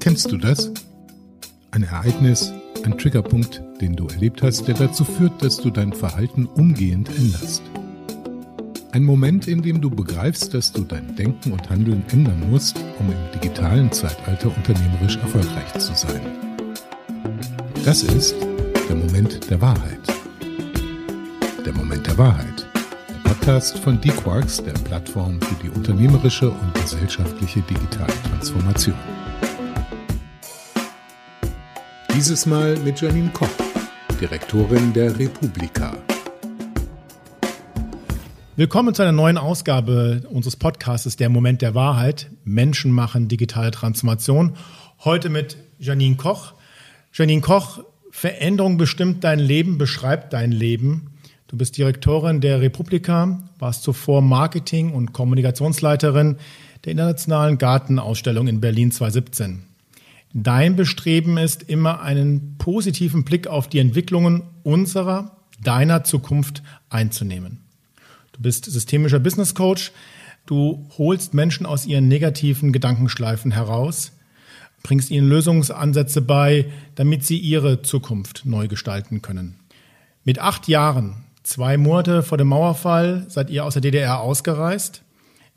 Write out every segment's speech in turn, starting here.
Kennst du das? Ein Ereignis, ein Triggerpunkt, den du erlebt hast, der dazu führt, dass du dein Verhalten umgehend änderst. Ein Moment, in dem du begreifst, dass du dein Denken und Handeln ändern musst, um im digitalen Zeitalter unternehmerisch erfolgreich zu sein. Das ist der Moment der Wahrheit. Der Moment der Wahrheit. Podcast von D-Quarks, der Plattform für die unternehmerische und gesellschaftliche digitale Transformation. Dieses Mal mit Janine Koch, Direktorin der Republika. Willkommen zu einer neuen Ausgabe unseres Podcasts Der Moment der Wahrheit. Menschen machen digitale Transformation. Heute mit Janine Koch. Janine Koch, Veränderung bestimmt dein Leben, beschreibt dein Leben. Du bist Direktorin der Republika, warst zuvor Marketing- und Kommunikationsleiterin der Internationalen Gartenausstellung in Berlin 2017. Dein Bestreben ist immer einen positiven Blick auf die Entwicklungen unserer, deiner Zukunft einzunehmen. Du bist systemischer Business Coach. Du holst Menschen aus ihren negativen Gedankenschleifen heraus, bringst ihnen Lösungsansätze bei, damit sie ihre Zukunft neu gestalten können. Mit acht Jahren, zwei Monate vor dem Mauerfall, seid ihr aus der DDR ausgereist.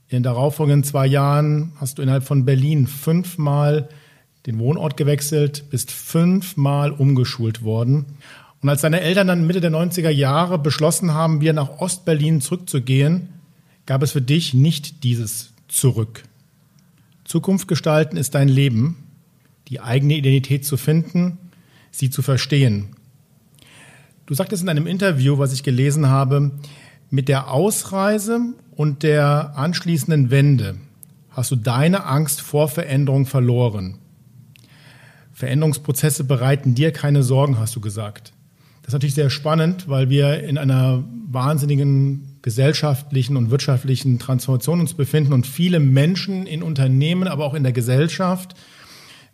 In den darauffolgenden zwei Jahren hast du innerhalb von Berlin fünfmal den Wohnort gewechselt, bist fünfmal umgeschult worden. Und als deine Eltern dann Mitte der 90er Jahre beschlossen haben, wieder nach Ostberlin zurückzugehen, gab es für dich nicht dieses Zurück. Zukunft gestalten ist dein Leben, die eigene Identität zu finden, sie zu verstehen. Du sagtest in einem Interview, was ich gelesen habe, mit der Ausreise und der anschließenden Wende hast du deine Angst vor Veränderung verloren. Veränderungsprozesse bereiten dir keine Sorgen, hast du gesagt. Das ist natürlich sehr spannend, weil wir in einer wahnsinnigen gesellschaftlichen und wirtschaftlichen Transformation uns befinden und viele Menschen in Unternehmen, aber auch in der Gesellschaft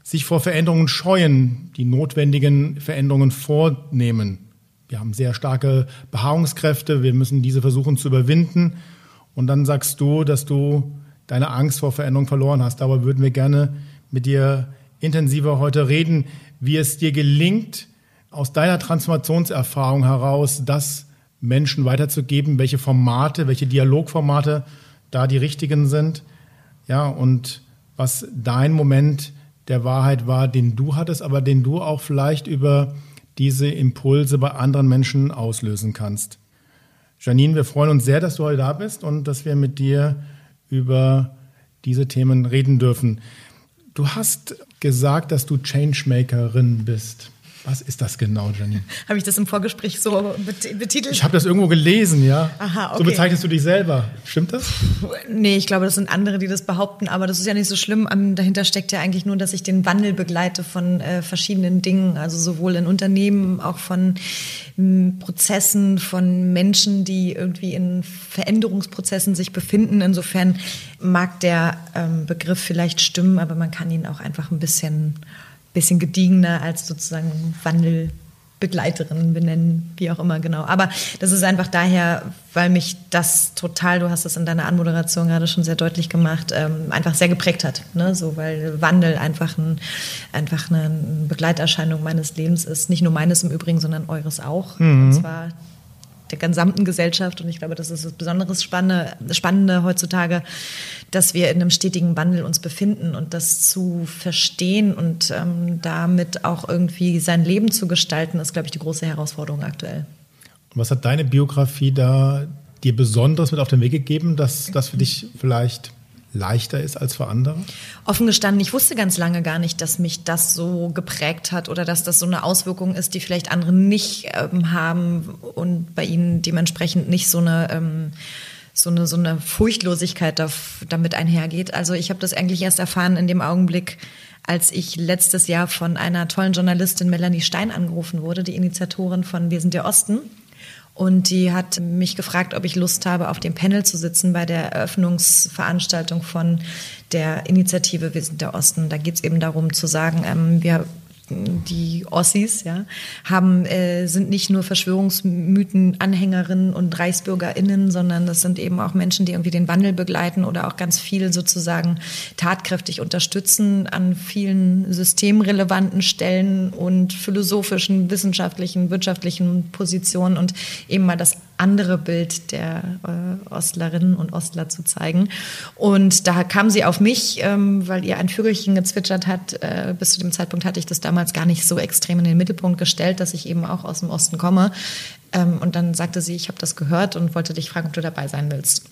sich vor Veränderungen scheuen, die notwendigen Veränderungen vornehmen. Wir haben sehr starke Beharrungskräfte, wir müssen diese versuchen zu überwinden. Und dann sagst du, dass du deine Angst vor Veränderung verloren hast. Dabei würden wir gerne mit dir intensiver heute reden, wie es dir gelingt, aus deiner Transformationserfahrung heraus das Menschen weiterzugeben, welche Formate, welche Dialogformate da die richtigen sind. Ja, und was dein Moment der Wahrheit war, den du hattest, aber den du auch vielleicht über diese Impulse bei anderen Menschen auslösen kannst. Janine, wir freuen uns sehr, dass du heute da bist und dass wir mit dir über diese Themen reden dürfen. Du hast gesagt, dass du Changemakerin bist. Was ist das genau, Janine? Habe ich das im Vorgespräch so betitelt? Ich habe das irgendwo gelesen, ja. Aha, okay. So bezeichnest du dich selber. Stimmt das? Nee, ich glaube, das sind andere, die das behaupten, aber das ist ja nicht so schlimm. Dahinter steckt ja eigentlich nur, dass ich den Wandel begleite von äh, verschiedenen Dingen, also sowohl in Unternehmen, auch von m, Prozessen, von Menschen, die irgendwie in Veränderungsprozessen sich befinden. Insofern mag der ähm, Begriff vielleicht stimmen, aber man kann ihn auch einfach ein bisschen bisschen gediegener als sozusagen Wandelbegleiterin benennen, wie auch immer genau. Aber das ist einfach daher, weil mich das total, du hast das in deiner Anmoderation gerade schon sehr deutlich gemacht, ähm, einfach sehr geprägt hat. Ne? So, weil Wandel einfach, ein, einfach eine Begleiterscheinung meines Lebens ist. Nicht nur meines im Übrigen, sondern eures auch. Mhm. Und zwar der gesamten Gesellschaft. Und ich glaube, das ist das besonders Spannende, Spannende heutzutage, dass wir in einem stetigen Wandel uns befinden und das zu verstehen und ähm, damit auch irgendwie sein Leben zu gestalten, ist, glaube ich, die große Herausforderung aktuell. Und was hat deine Biografie da dir Besonderes mit auf den Weg gegeben, dass das für dich vielleicht leichter ist als für andere? Offen gestanden, ich wusste ganz lange gar nicht, dass mich das so geprägt hat oder dass das so eine Auswirkung ist, die vielleicht andere nicht ähm, haben und bei ihnen dementsprechend nicht so eine ähm, so eine so eine Furchtlosigkeit damit einhergeht. Also ich habe das eigentlich erst erfahren in dem Augenblick, als ich letztes Jahr von einer tollen Journalistin Melanie Stein angerufen wurde, die Initiatorin von Wir sind der Osten. Und die hat mich gefragt, ob ich Lust habe, auf dem Panel zu sitzen bei der Eröffnungsveranstaltung von der Initiative Wir sind der Osten. Da geht es eben darum zu sagen, ähm, wir die Ossis, ja, haben, äh, sind nicht nur Verschwörungsmythen-Anhängerinnen und ReichsbürgerInnen, sondern das sind eben auch Menschen, die irgendwie den Wandel begleiten oder auch ganz viel sozusagen tatkräftig unterstützen an vielen systemrelevanten Stellen und philosophischen, wissenschaftlichen, wirtschaftlichen Positionen und eben mal das andere Bild der äh, Ostlerinnen und Ostler zu zeigen. Und da kam sie auf mich, ähm, weil ihr ein Vögelchen gezwitschert hat. Äh, bis zu dem Zeitpunkt hatte ich das damals gar nicht so extrem in den Mittelpunkt gestellt, dass ich eben auch aus dem Osten komme. Ähm, und dann sagte sie, ich habe das gehört und wollte dich fragen, ob du dabei sein willst.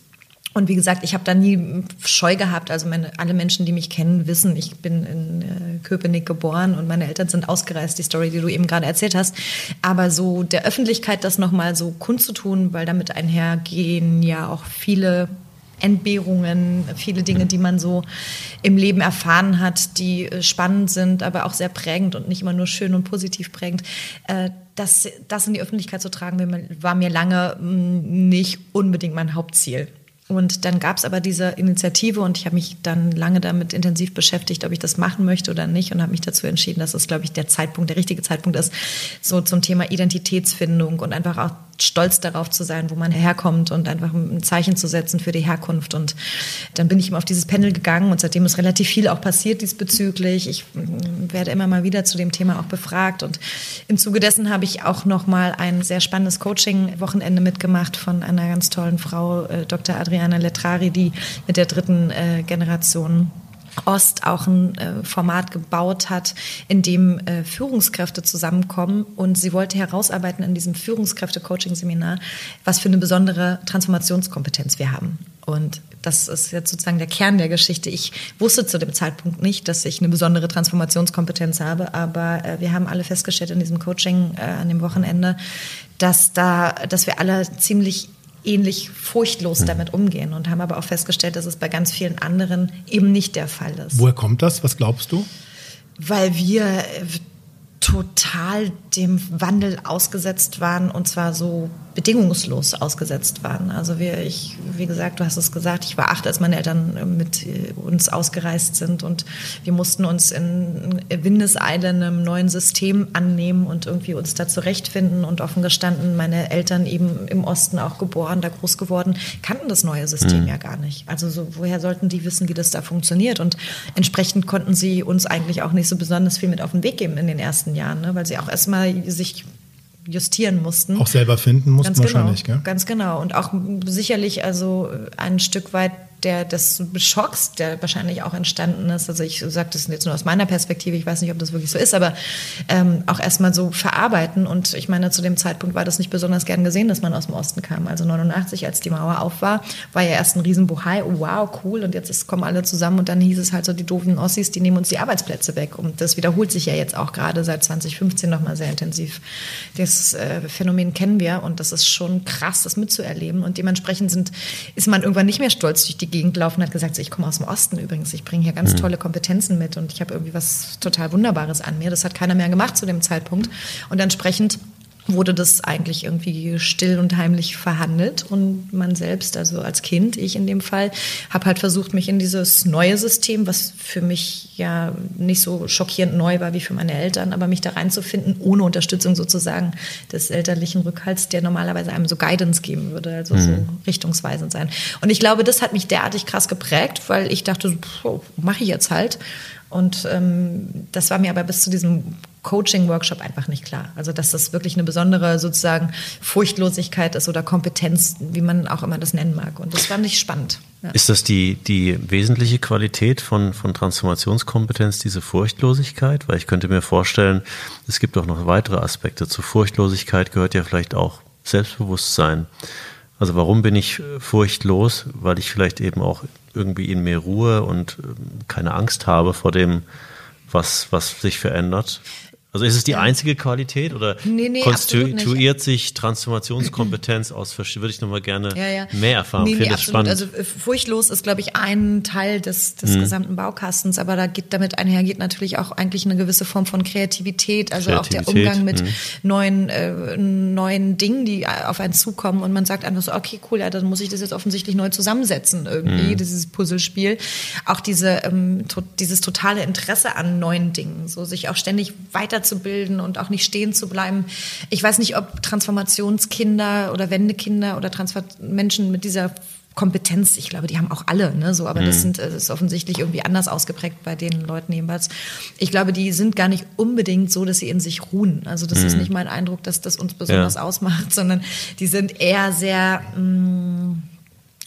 Und wie gesagt, ich habe da nie Scheu gehabt. Also meine, alle Menschen, die mich kennen, wissen, ich bin in äh, Köpenick geboren und meine Eltern sind ausgereist, die Story, die du eben gerade erzählt hast. Aber so der Öffentlichkeit das nochmal so kundzutun, weil damit einhergehen ja auch viele Entbehrungen, viele Dinge, die man so im Leben erfahren hat, die äh, spannend sind, aber auch sehr prägend und nicht immer nur schön und positiv prägend. Äh, das, das in die Öffentlichkeit zu tragen, war mir lange mm, nicht unbedingt mein Hauptziel. Und dann gab es aber diese Initiative und ich habe mich dann lange damit intensiv beschäftigt, ob ich das machen möchte oder nicht und habe mich dazu entschieden, dass das, glaube ich, der Zeitpunkt, der richtige Zeitpunkt ist, so zum Thema Identitätsfindung und einfach auch stolz darauf zu sein, wo man herkommt und einfach ein Zeichen zu setzen für die Herkunft. Und dann bin ich immer auf dieses Panel gegangen und seitdem ist relativ viel auch passiert diesbezüglich. Ich mm, werde immer mal wieder zu dem Thema auch befragt und im Zuge dessen habe ich auch noch mal ein sehr spannendes Coaching-Wochenende mitgemacht von einer ganz tollen Frau, äh, Dr. Adriana Letrari, die mit der dritten äh, Generation Ost auch ein äh, Format gebaut hat, in dem äh, Führungskräfte zusammenkommen. Und sie wollte herausarbeiten in diesem Führungskräfte-Coaching-Seminar, was für eine besondere Transformationskompetenz wir haben. Und das ist jetzt sozusagen der Kern der Geschichte. Ich wusste zu dem Zeitpunkt nicht, dass ich eine besondere Transformationskompetenz habe, aber äh, wir haben alle festgestellt in diesem Coaching an dem Wochenende, dass da, dass wir alle ziemlich ähnlich furchtlos mhm. damit umgehen und haben aber auch festgestellt, dass es bei ganz vielen anderen eben nicht der Fall ist. Woher kommt das? Was glaubst du? Weil wir total dem Wandel ausgesetzt waren und zwar so bedingungslos ausgesetzt waren. Also wir, ich, wie gesagt, du hast es gesagt, ich war acht, als meine Eltern mit uns ausgereist sind und wir mussten uns in Windeseile einem neuen System annehmen und irgendwie uns da zurechtfinden und offen gestanden, meine Eltern eben im Osten auch geboren, da groß geworden, kannten das neue System mhm. ja gar nicht. Also so, woher sollten die wissen, wie das da funktioniert? Und entsprechend konnten sie uns eigentlich auch nicht so besonders viel mit auf den Weg geben in den ersten Jahren, ne? weil sie auch erstmal sich justieren mussten. Auch selber finden mussten ganz wahrscheinlich, genau, gell? Ganz genau. Und auch sicherlich also ein Stück weit der, des Schocks, der wahrscheinlich auch entstanden ist. Also ich sage das jetzt nur aus meiner Perspektive, ich weiß nicht, ob das wirklich so ist, aber ähm, auch erstmal so verarbeiten. Und ich meine, zu dem Zeitpunkt war das nicht besonders gern gesehen, dass man aus dem Osten kam. Also 89, als die Mauer auf war, war ja erst ein Riesenbuhai, oh, wow, cool, und jetzt ist, kommen alle zusammen und dann hieß es halt so, die doofen Ossis, die nehmen uns die Arbeitsplätze weg. Und das wiederholt sich ja jetzt auch gerade seit 2015 nochmal sehr intensiv. Das äh, Phänomen kennen wir und das ist schon krass, das mitzuerleben. Und dementsprechend sind, ist man irgendwann nicht mehr stolz durch die Gegend laufen und hat gesagt, so, ich komme aus dem Osten übrigens, ich bringe hier ganz mhm. tolle Kompetenzen mit und ich habe irgendwie was total Wunderbares an mir. Das hat keiner mehr gemacht zu dem Zeitpunkt. Und entsprechend wurde das eigentlich irgendwie still und heimlich verhandelt und man selbst, also als Kind, ich in dem Fall, habe halt versucht, mich in dieses neue System, was für mich ja nicht so schockierend neu war wie für meine Eltern, aber mich da reinzufinden, ohne Unterstützung sozusagen des elterlichen Rückhalts, der normalerweise einem so Guidance geben würde, also mhm. so richtungsweisend sein. Und ich glaube, das hat mich derartig krass geprägt, weil ich dachte, mache ich jetzt halt. Und ähm, das war mir aber bis zu diesem Coaching-Workshop einfach nicht klar. Also dass das wirklich eine besondere sozusagen Furchtlosigkeit ist oder Kompetenz, wie man auch immer das nennen mag. Und das fand ich spannend. Ja. Ist das die, die wesentliche Qualität von, von Transformationskompetenz, diese Furchtlosigkeit? Weil ich könnte mir vorstellen, es gibt auch noch weitere Aspekte. Zur Furchtlosigkeit gehört ja vielleicht auch Selbstbewusstsein. Also warum bin ich furchtlos? Weil ich vielleicht eben auch irgendwie in mir Ruhe und ähm, keine Angst habe vor dem, was, was sich verändert. Also ist es die einzige Qualität oder Nee, nee, konstituiert sich Transformationskompetenz aus würde ich nochmal gerne Ja, ja. mehr erfahren. Nee, nee, das absolut. spannend. Also äh, furchtlos ist, glaube ich, ein Teil des, des gesamten Baukastens, aber da geht damit einher geht natürlich auch eigentlich eine gewisse Form von Kreativität, also auch der Kreativität, Umgang mit mhm. neuen äh, neuen Dingen, die äh, auf einen zukommen und man sagt einfach so, okay, cool, ja, dann muss ich das jetzt offensichtlich neu zusammensetzen irgendwie, dieses Puzzlespiel. Auch diese ähm, to dieses totale Interesse an neuen Dingen, so sich auch ständig weiterzubilden und auch nicht stehen zu bleiben. Ich weiß nicht, ob Transformationskinder oder Wendekinder oder Transfer Menschen mit dieser Kompetenz, ich glaube, die haben auch alle, ne, so, aber das sind, äh, das ist offensichtlich irgendwie anders ausgeprägt bei den Leuten jedenfalls. Ich glaube, die sind gar nicht unbedingt so, dass sie in sich ruhen. Also das ist nicht mein Eindruck, dass das uns besonders Ja. ausmacht, sondern die sind eher sehr mh,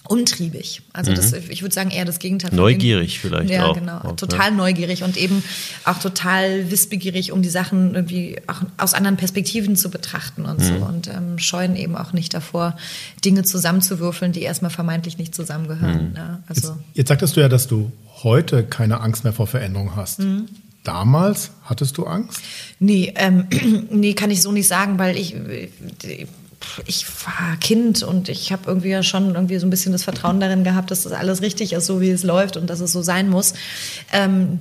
umtriebig. Also das, ich würde sagen eher das Gegenteil. Neugierig dem- vielleicht ja, auch. genau. Auch, total neugierig und eben auch total wissbegierig, um die Sachen irgendwie auch aus anderen Perspektiven zu betrachten und Mhm. so. Und ähm, scheuen eben auch nicht davor, Dinge zusammenzuwürfeln, die erstmal vermeintlich nicht zusammengehören. Mhm. Ja, also Jetzt sagtest du ja, dass du heute keine Angst mehr vor Veränderung hast. Mhm. Damals hattest du Angst? Nee, ähm, nee, kann ich so nicht sagen, weil ich, ich war Kind und ich habe irgendwie ja schon irgendwie so ein bisschen das Vertrauen darin gehabt, dass das alles richtig ist, so wie es läuft und dass es so sein muss. Ähm,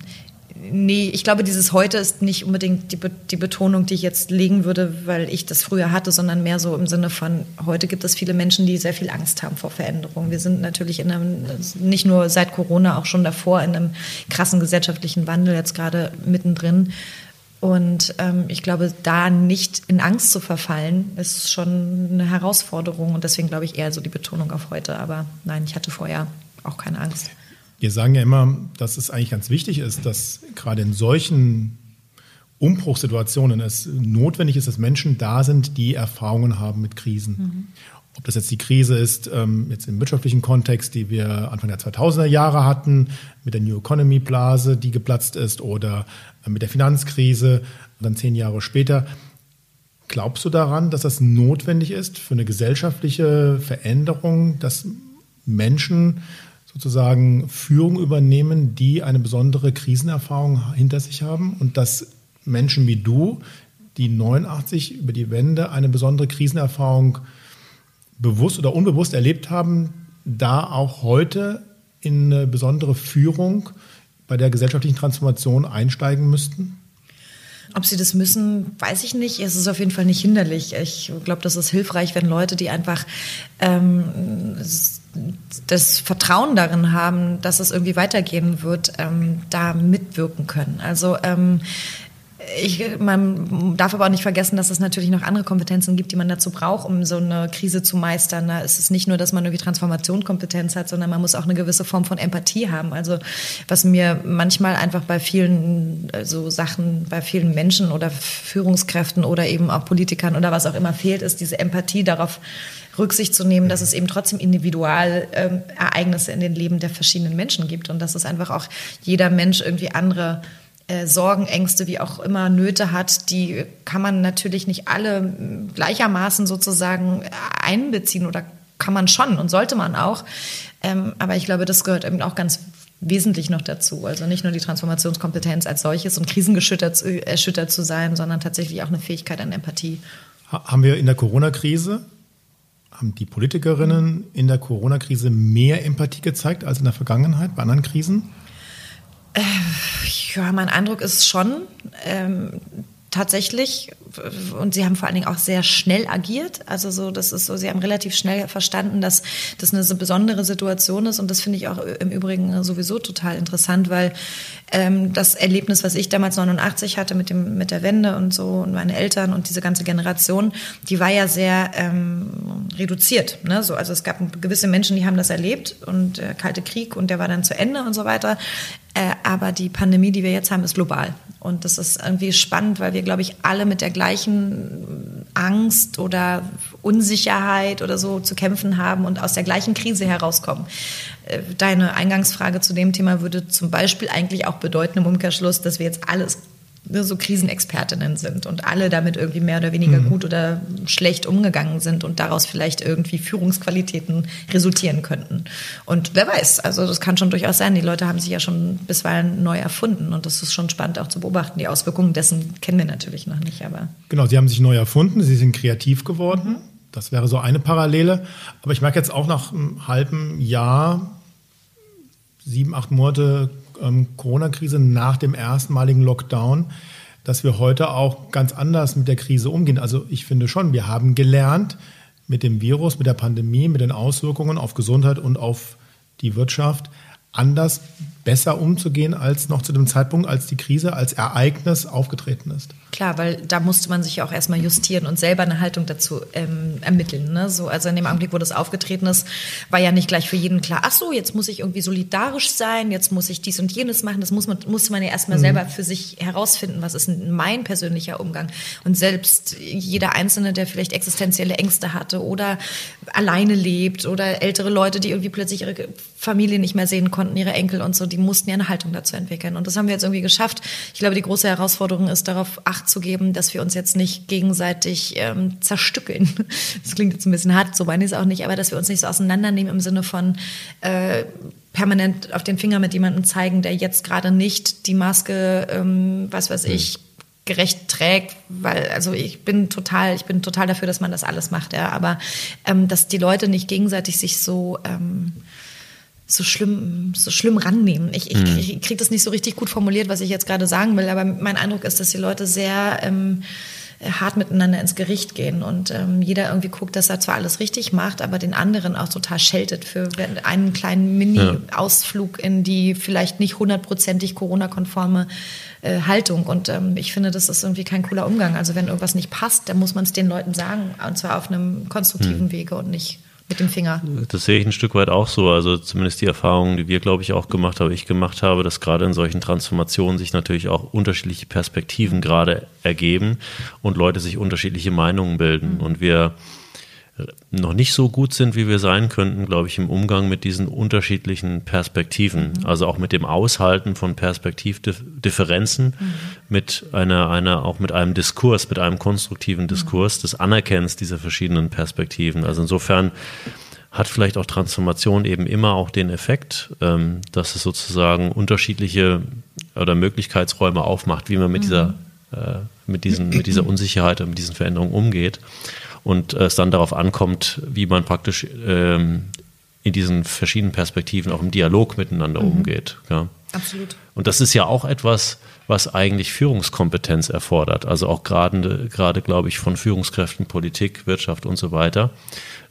nee, ich glaube, dieses heute ist nicht unbedingt die, Be die Betonung, die ich jetzt legen würde, weil ich das früher hatte, sondern mehr so im Sinne von, heute gibt es viele Menschen, die sehr viel Angst haben vor Veränderung. Wir sind natürlich in einem, nicht nur seit Corona, auch schon davor in einem krassen gesellschaftlichen Wandel, jetzt gerade mittendrin. Und ähm, ich glaube, da nicht in Angst zu verfallen, ist schon eine Herausforderung. Und deswegen glaube ich eher so die Betonung auf heute. Aber nein, ich hatte vorher auch keine Angst. Wir sagen ja immer, dass es eigentlich ganz wichtig ist, dass gerade in solchen Umbruchssituationen es notwendig ist, dass Menschen da sind, die Erfahrungen haben mit Krisen. Ob das jetzt die Krise ist, ähm, jetzt im wirtschaftlichen Kontext, die wir Anfang der 2000er Jahre hatten, mit der New Economy Blase, die geplatzt ist, oder äh, mit der Finanzkrise, dann zehn Jahre später. Glaubst du daran, dass das notwendig ist für eine gesellschaftliche Veränderung, dass Menschen sozusagen Führung übernehmen, die eine besondere Krisenerfahrung hinter sich haben und dass Menschen wie du, die 89 über die Wende eine besondere Krisenerfahrung bewusst oder unbewusst erlebt haben, da auch heute in eine besondere Führung bei der gesellschaftlichen Transformation einsteigen müssten? Ob sie das müssen, weiß ich nicht. Es ist auf jeden Fall nicht hinderlich. Ich glaube, das ist hilfreich, wenn Leute, die einfach ähm, das Vertrauen darin haben, dass es irgendwie weitergehen wird, ähm, da mitwirken können. Also ähm, ich, man darf aber auch nicht vergessen, dass es natürlich noch andere Kompetenzen gibt, die man dazu braucht, um so eine Krise zu meistern. Da ist es nicht nur, dass man irgendwie Transformationskompetenz hat, sondern man muss auch eine gewisse Form von Empathie haben. Also was mir manchmal einfach bei vielen äh, so Sachen, bei vielen Menschen oder Führungskräften oder eben auch Politikern oder was auch immer fehlt, ist diese Empathie darauf Rücksicht zu nehmen, dass es eben trotzdem Individualereignisse in den Leben der verschiedenen Menschen gibt und dass es einfach auch jeder Mensch irgendwie andere Sorgen, Ängste, wie auch immer Nöte hat, die kann man natürlich nicht alle gleichermaßen sozusagen einbeziehen oder kann man schon und sollte man auch. Ähm, aber ich glaube, das gehört eben auch ganz wesentlich noch dazu. Also nicht nur die Transformationskompetenz als solches und krisengeschüttert zu, erschüttert zu sein, sondern tatsächlich auch eine Fähigkeit an Empathie. Ha- Haben wir in der Corona-Krise, haben die Politikerinnen in der Corona-Krise mehr Empathie gezeigt als in der Vergangenheit bei anderen Krisen? Ja, mein Eindruck ist schon ähm, tatsächlich und sie haben vor allen Dingen auch sehr schnell agiert. Also so, das ist so, sie haben relativ schnell verstanden, dass das eine so besondere Situation ist und das finde ich auch im Übrigen sowieso total interessant, weil ähm, das Erlebnis, was ich damals 89 hatte mit dem mit der Wende und so und meine Eltern und diese ganze Generation, die war ja sehr ähm, reduziert. Ne? So, also es gab gewisse Menschen, die haben das erlebt und der Kalte Krieg und der war dann zu Ende und so weiter. Äh, aber die Pandemie, die wir jetzt haben, ist global. Und das ist irgendwie spannend, weil wir, glaube ich, alle mit der gleichen Angst oder Unsicherheit oder so zu kämpfen haben und aus der gleichen Krise herauskommen. Äh, Deine Eingangsfrage zu dem Thema würde zum Beispiel eigentlich auch bedeuten im Umkehrschluss, dass wir jetzt alles ne, so Krisenexpertinnen sind und alle damit irgendwie mehr oder weniger mhm. gut oder schlecht umgegangen sind und daraus vielleicht irgendwie Führungsqualitäten resultieren könnten. Und wer weiß, also das kann schon durchaus sein. Die Leute haben sich ja schon bisweilen neu erfunden und das ist schon spannend auch zu beobachten. Die Auswirkungen dessen kennen wir natürlich noch nicht, aber. Genau, sie haben sich neu erfunden, sie sind kreativ geworden. Mhm. Das wäre so eine Parallele. Aber ich merke jetzt auch nach einem halben Jahr, sieben, acht Monate ähm, Corona-Krise nach dem erstmaligen Lockdown, dass wir heute auch ganz anders mit der Krise umgehen. Also ich finde schon, wir haben gelernt, mit dem Virus, mit der Pandemie, mit den Auswirkungen auf Gesundheit und auf die Wirtschaft anders, besser umzugehen als noch zu dem Zeitpunkt, als die Krise als Ereignis aufgetreten ist. Klar, weil da musste man sich ja auch erstmal justieren und selber eine Haltung dazu ähm, ermitteln. Ne? So, also in dem Augenblick, wo das aufgetreten ist, war ja nicht gleich für jeden klar, ach so, jetzt muss ich irgendwie solidarisch sein, jetzt muss ich dies und jenes machen. Das muss man, musste man ja erstmal mhm. selber für sich herausfinden, was ist mein persönlicher Umgang. Und selbst jeder Einzelne, der vielleicht existenzielle Ängste hatte oder alleine lebt oder ältere Leute, die irgendwie plötzlich ihre Familie nicht mehr sehen konnten, ihre Enkel und so, die mussten ja eine Haltung dazu entwickeln. Und das haben wir jetzt irgendwie geschafft. Ich glaube, die große Herausforderung ist darauf Acht zu geben, dass wir uns jetzt nicht gegenseitig ähm, zerstückeln. Das klingt jetzt ein bisschen hart, so meine ich es auch nicht, aber dass wir uns nicht so auseinandernehmen im Sinne von äh, permanent auf den Finger mit jemandem zeigen, der jetzt gerade nicht die Maske, ähm, was weiß ich, gerecht trägt, weil also ich bin total, ich bin total dafür, dass man das alles macht, ja, aber ähm, dass die Leute nicht gegenseitig sich so ähm, so schlimm, so schlimm rannehmen. Ich, ich, mhm. ich kriege das nicht so richtig gut formuliert, was ich jetzt gerade sagen will, aber mein Eindruck ist, dass die Leute sehr ähm, hart miteinander ins Gericht gehen und ähm, jeder irgendwie guckt, dass er zwar alles richtig macht, aber den anderen auch total scheltet für einen kleinen Mini-Ausflug in die vielleicht nicht hundertprozentig Corona-konforme äh, Haltung. Und ähm, ich finde, das ist irgendwie kein cooler Umgang. Also wenn irgendwas nicht passt, dann muss man es den Leuten sagen und zwar auf einem konstruktiven mhm. Wege und nicht mit dem Finger. Das sehe ich ein Stück weit auch so. Also zumindest die Erfahrungen, die wir, glaube ich, auch gemacht haben, ich gemacht habe, dass gerade in solchen Transformationen sich natürlich auch unterschiedliche Perspektiven gerade ergeben und Leute sich unterschiedliche Meinungen bilden. Mhm. Und wir noch nicht so gut sind, wie wir sein könnten, glaube ich, im Umgang mit diesen unterschiedlichen Perspektiven. Mhm. Also auch mit dem Aushalten von Perspektivdifferenzen, mhm. mit einer, einer, auch mit einem Diskurs, mit einem konstruktiven Diskurs, mhm. des Anerkennens dieser verschiedenen Perspektiven. Also insofern hat vielleicht auch Transformation eben immer auch den Effekt, ähm, dass es sozusagen unterschiedliche oder Möglichkeitsräume aufmacht, wie man mit dieser, mhm. äh, mit diesen, mit dieser Unsicherheit und mit diesen Veränderungen umgeht und es dann darauf ankommt, wie man praktisch ähm, in diesen verschiedenen Perspektiven auch im Dialog miteinander mhm. umgeht. Ja. Absolut. Und das ist ja auch etwas, was eigentlich Führungskompetenz erfordert. Also auch gerade, gerade glaube ich, von Führungskräften, Politik, Wirtschaft und so weiter,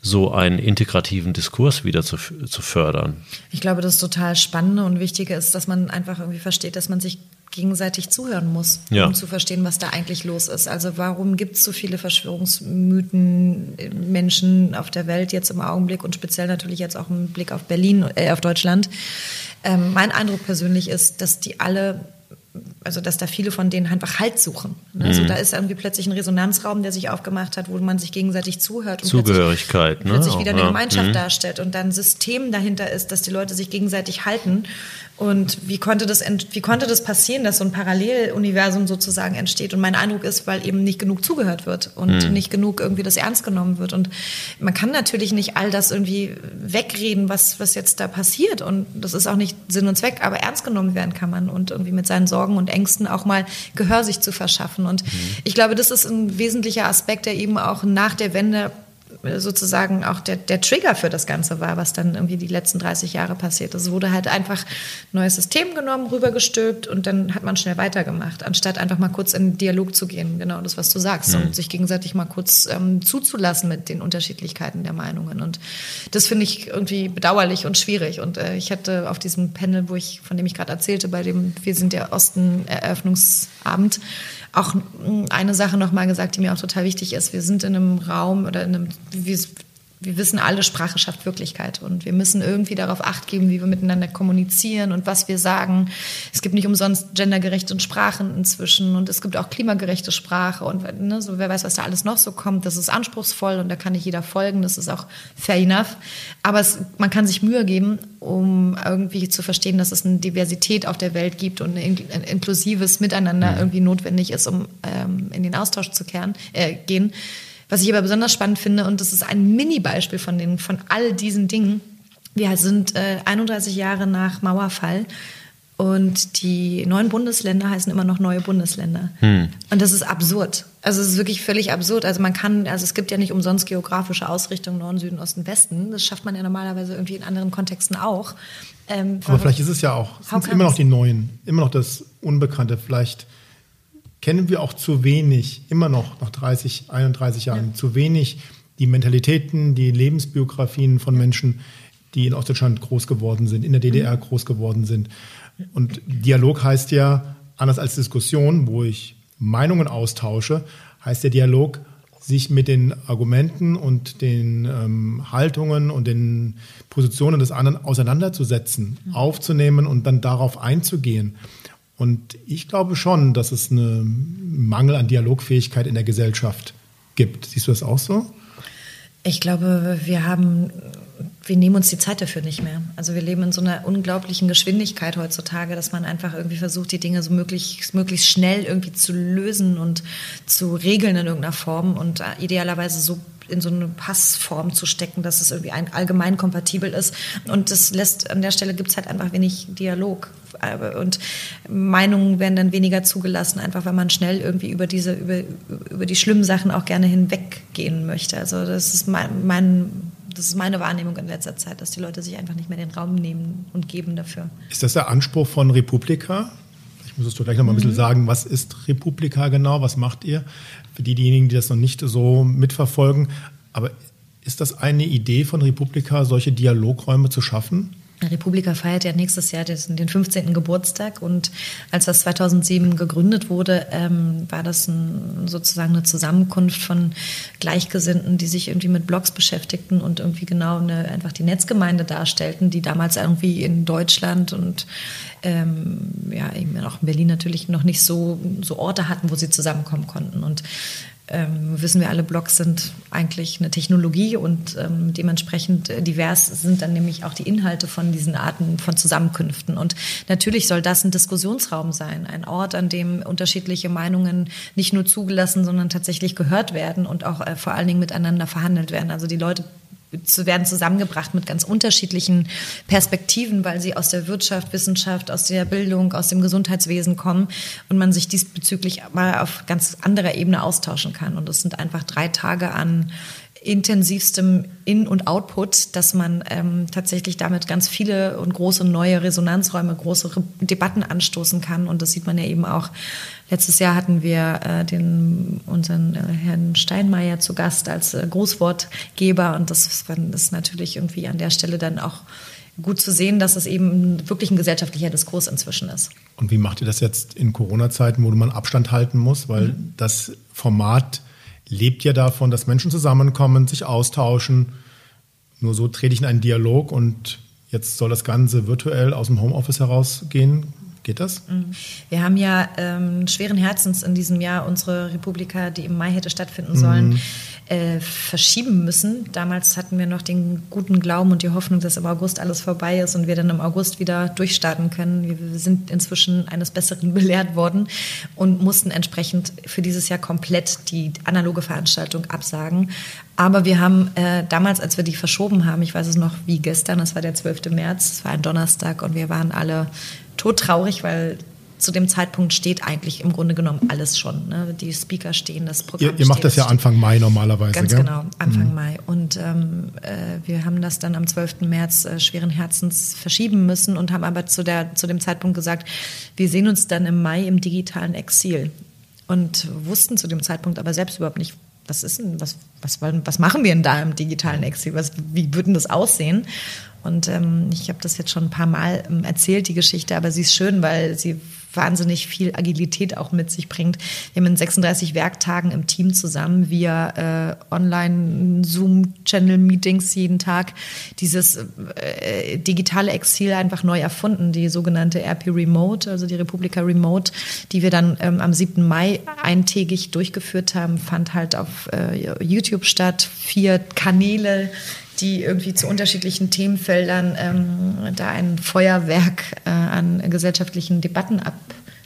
so einen integrativen Diskurs wieder zu, zu fördern. Ich glaube, das total Spannende und Wichtige ist, dass man einfach irgendwie versteht, dass man sich gegenseitig zuhören muss, ja. um zu verstehen, was da eigentlich los ist. Also warum gibt es so viele Verschwörungsmythen Menschen auf der Welt jetzt im Augenblick und speziell natürlich jetzt auch im Blick auf Berlin, äh, auf Deutschland. Ähm, mein Eindruck persönlich ist, dass die alle also dass da viele von denen einfach Halt suchen. Ne? Also mhm. da ist irgendwie plötzlich ein Resonanzraum, der sich aufgemacht hat, wo man sich gegenseitig zuhört und Zugehörigkeit, plötzlich, ne? plötzlich wieder eine Gemeinschaft mhm. darstellt und dann ein System dahinter ist, dass die Leute sich gegenseitig halten und wie konnte das, wie konnte das passieren, dass so ein Paralleluniversum sozusagen entsteht? Und mein Eindruck ist, weil eben nicht genug zugehört wird und mhm. nicht genug irgendwie das ernst genommen wird. Und man kann natürlich nicht all das irgendwie wegreden, was, was jetzt da passiert. Und das ist auch nicht Sinn und Zweck, aber ernst genommen werden kann man und irgendwie mit seinen Sorgen und Ängsten auch mal Gehör sich zu verschaffen. Und mhm. ich glaube, das ist ein wesentlicher Aspekt, der eben auch nach der Wende sozusagen auch der, der Trigger für das Ganze war, was dann irgendwie die letzten 30 Jahre passiert ist. Es wurde halt einfach ein neues System genommen, rübergestülpt und dann hat man schnell weitergemacht, anstatt einfach mal kurz in den Dialog zu gehen, genau das, was du sagst, mhm. und sich gegenseitig mal kurz ähm, zuzulassen mit den Unterschiedlichkeiten der Meinungen. Und das finde ich irgendwie bedauerlich und schwierig. Und äh, ich hatte auf diesem Panel, wo ich, von dem ich gerade erzählte, bei dem Wir sind der Osten Eröffnungsabend, auch eine Sache nochmal gesagt, die mir auch total wichtig ist. Wir sind in einem Raum oder in einem, wir, wir wissen alle, Sprache schafft Wirklichkeit und wir müssen irgendwie darauf acht geben, wie wir miteinander kommunizieren und was wir sagen. Es gibt nicht umsonst gendergerechte Sprachen inzwischen und es gibt auch klimagerechte Sprache und ne, so, wer weiß, was da alles noch so kommt. Das ist anspruchsvoll und da kann nicht jeder folgen. Das ist auch fair enough. Aber es, man kann sich Mühe geben, um irgendwie zu verstehen, dass es eine Diversität auf der Welt gibt und ein inklusives Miteinander mhm. irgendwie notwendig ist, um ähm, in den Austausch zu kehren, äh, gehen. Was ich aber besonders spannend finde, und das ist ein Mini-Beispiel von, den, von all diesen Dingen, wir sind äh, 31 Jahre nach Mauerfall und die neuen Bundesländer heißen immer noch neue Bundesländer. Hm. Und das ist absurd. Also es ist wirklich völlig absurd. Also man kann, also es gibt ja nicht umsonst geografische Ausrichtungen Norden, Süden, Osten, Westen. Das schafft man ja normalerweise irgendwie in anderen Kontexten auch. Ähm, Aber vielleicht ist es ja auch, sind immer noch die Neuen, immer noch das Unbekannte. Vielleicht kennen wir auch zu wenig, immer noch nach 30, 31 Jahren, ja. zu wenig die Mentalitäten, die Lebensbiografien von Menschen, die in Ostdeutschland groß geworden sind, in der DDR mhm. groß geworden sind. Und Dialog heißt ja, anders als Diskussion, wo ich Meinungen austausche, heißt der Dialog, sich mit den Argumenten und den ähm, Haltungen und den Positionen des anderen auseinanderzusetzen, mhm. aufzunehmen und dann darauf einzugehen. Und ich glaube schon, dass es einen Mangel an Dialogfähigkeit in der Gesellschaft gibt. Siehst du das auch so? Ich glaube, wir haben, wir nehmen uns die Zeit dafür nicht mehr. Also wir leben in so einer unglaublichen Geschwindigkeit heutzutage, dass man einfach irgendwie versucht, die Dinge so möglichst, möglichst schnell irgendwie zu lösen und zu regeln in irgendeiner Form und äh, idealerweise so in so eine Passform zu stecken, dass es irgendwie ein, allgemein kompatibel ist. Und das lässt, an der Stelle gibt es halt einfach wenig Dialog. Und Meinungen werden dann weniger zugelassen, einfach weil man schnell irgendwie über diese, über, über die schlimmen Sachen auch gerne hinweggehen möchte. Also das ist mein, mein das ist meine Wahrnehmung in letzter Zeit, dass die Leute sich einfach nicht mehr den Raum nehmen und geben dafür. Ist das der Anspruch von Republika? Ich muss es gleich noch mal ein bisschen mhm. sagen, was ist Republika genau? Was macht ihr? Für diejenigen, die das noch nicht so mitverfolgen. Aber ist das eine Idee von Republika, solche Dialogräume zu schaffen? Republika feiert ja nächstes Jahr den 15. Geburtstag und als das 2007 gegründet wurde, ähm, war das ein, sozusagen eine Zusammenkunft von Gleichgesinnten, die sich irgendwie mit Blogs beschäftigten und irgendwie genau eine, einfach die Netzgemeinde darstellten, die damals irgendwie in Deutschland und ähm, ja, eben auch in Berlin natürlich noch nicht so, so Orte hatten, wo sie zusammenkommen konnten. Und ähm, wissen wir alle, Blogs sind eigentlich eine Technologie und ähm, dementsprechend divers sind dann nämlich auch die Inhalte von diesen Arten von Zusammenkünften. Und natürlich soll das ein Diskussionsraum sein, ein Ort, an dem unterschiedliche Meinungen nicht nur zugelassen, sondern tatsächlich gehört werden und auch äh, vor allen Dingen miteinander verhandelt werden. Also die Leute zu werden zusammengebracht mit ganz unterschiedlichen Perspektiven, weil sie aus der Wirtschaft, Wissenschaft, aus der Bildung, aus dem Gesundheitswesen kommen und man sich diesbezüglich mal auf ganz anderer Ebene austauschen kann. Und es sind einfach drei Tage an intensivstem In- und Output, dass man ähm, tatsächlich damit ganz viele und große neue Resonanzräume, große Re Debatten anstoßen kann. Und das sieht man ja eben auch. Letztes Jahr hatten wir äh, den, unseren äh, Herrn Steinmeier zu Gast als äh, Großwortgeber. Und das ist natürlich irgendwie an der Stelle dann auch gut zu sehen, dass es eben wirklich ein gesellschaftlicher Diskurs inzwischen ist. Und wie macht ihr das jetzt in Corona-Zeiten, wo man Abstand halten muss? Weil mhm. das Format lebt ja davon, dass Menschen zusammenkommen, sich austauschen. Nur so trete ich in einen Dialog und jetzt soll das Ganze virtuell aus dem Homeoffice herausgehen. Geht das? Mhm. Wir haben ja ähm, schweren Herzens in diesem Jahr unsere Republika, die im Mai hätte stattfinden sollen, mhm. äh, verschieben müssen. Damals hatten wir noch den guten Glauben und die Hoffnung, dass im August alles vorbei ist und wir dann im August wieder durchstarten können. Wir sind inzwischen eines Besseren belehrt worden und mussten entsprechend für dieses Jahr komplett die analoge Veranstaltung absagen. Aber wir haben äh, damals, als wir die verschoben haben, ich weiß es noch wie gestern, es war der 12. März, es war ein Donnerstag und wir waren alle todtraurig, weil zu dem Zeitpunkt steht eigentlich im Grunde genommen alles schon. Ne? Die Speaker stehen, das Programm Ihr, ihr macht das ja Anfang Mai normalerweise, Ganz gell? genau, Anfang mhm. Mai. Und ähm, äh, wir haben das dann am 12. März äh, schweren Herzens verschieben müssen und haben aber zu, der, zu dem Zeitpunkt gesagt, wir sehen uns dann im Mai im digitalen Exil. Und wussten zu dem Zeitpunkt aber selbst überhaupt nicht, was ist denn, was, was, was machen wir denn da im digitalen Exil? Was, wie würden das aussehen? Und ähm, ich habe das jetzt schon ein paar Mal ähm, erzählt, die Geschichte, aber sie ist schön, weil sie wahnsinnig viel Agilität auch mit sich bringt. Wir haben in 36 Werktagen im Team zusammen via äh, Online-Zoom-Channel-Meetings jeden Tag dieses äh, digitale Exil einfach neu erfunden, die sogenannte RP Remote, also die Republika Remote, die wir dann ähm, am 7. Mai eintägig durchgeführt haben, fand halt auf äh, YouTube statt. Vier Kanäle, die irgendwie zu unterschiedlichen Themenfeldern ähm, da ein Feuerwerk äh, an gesellschaftlichen Debatten ab,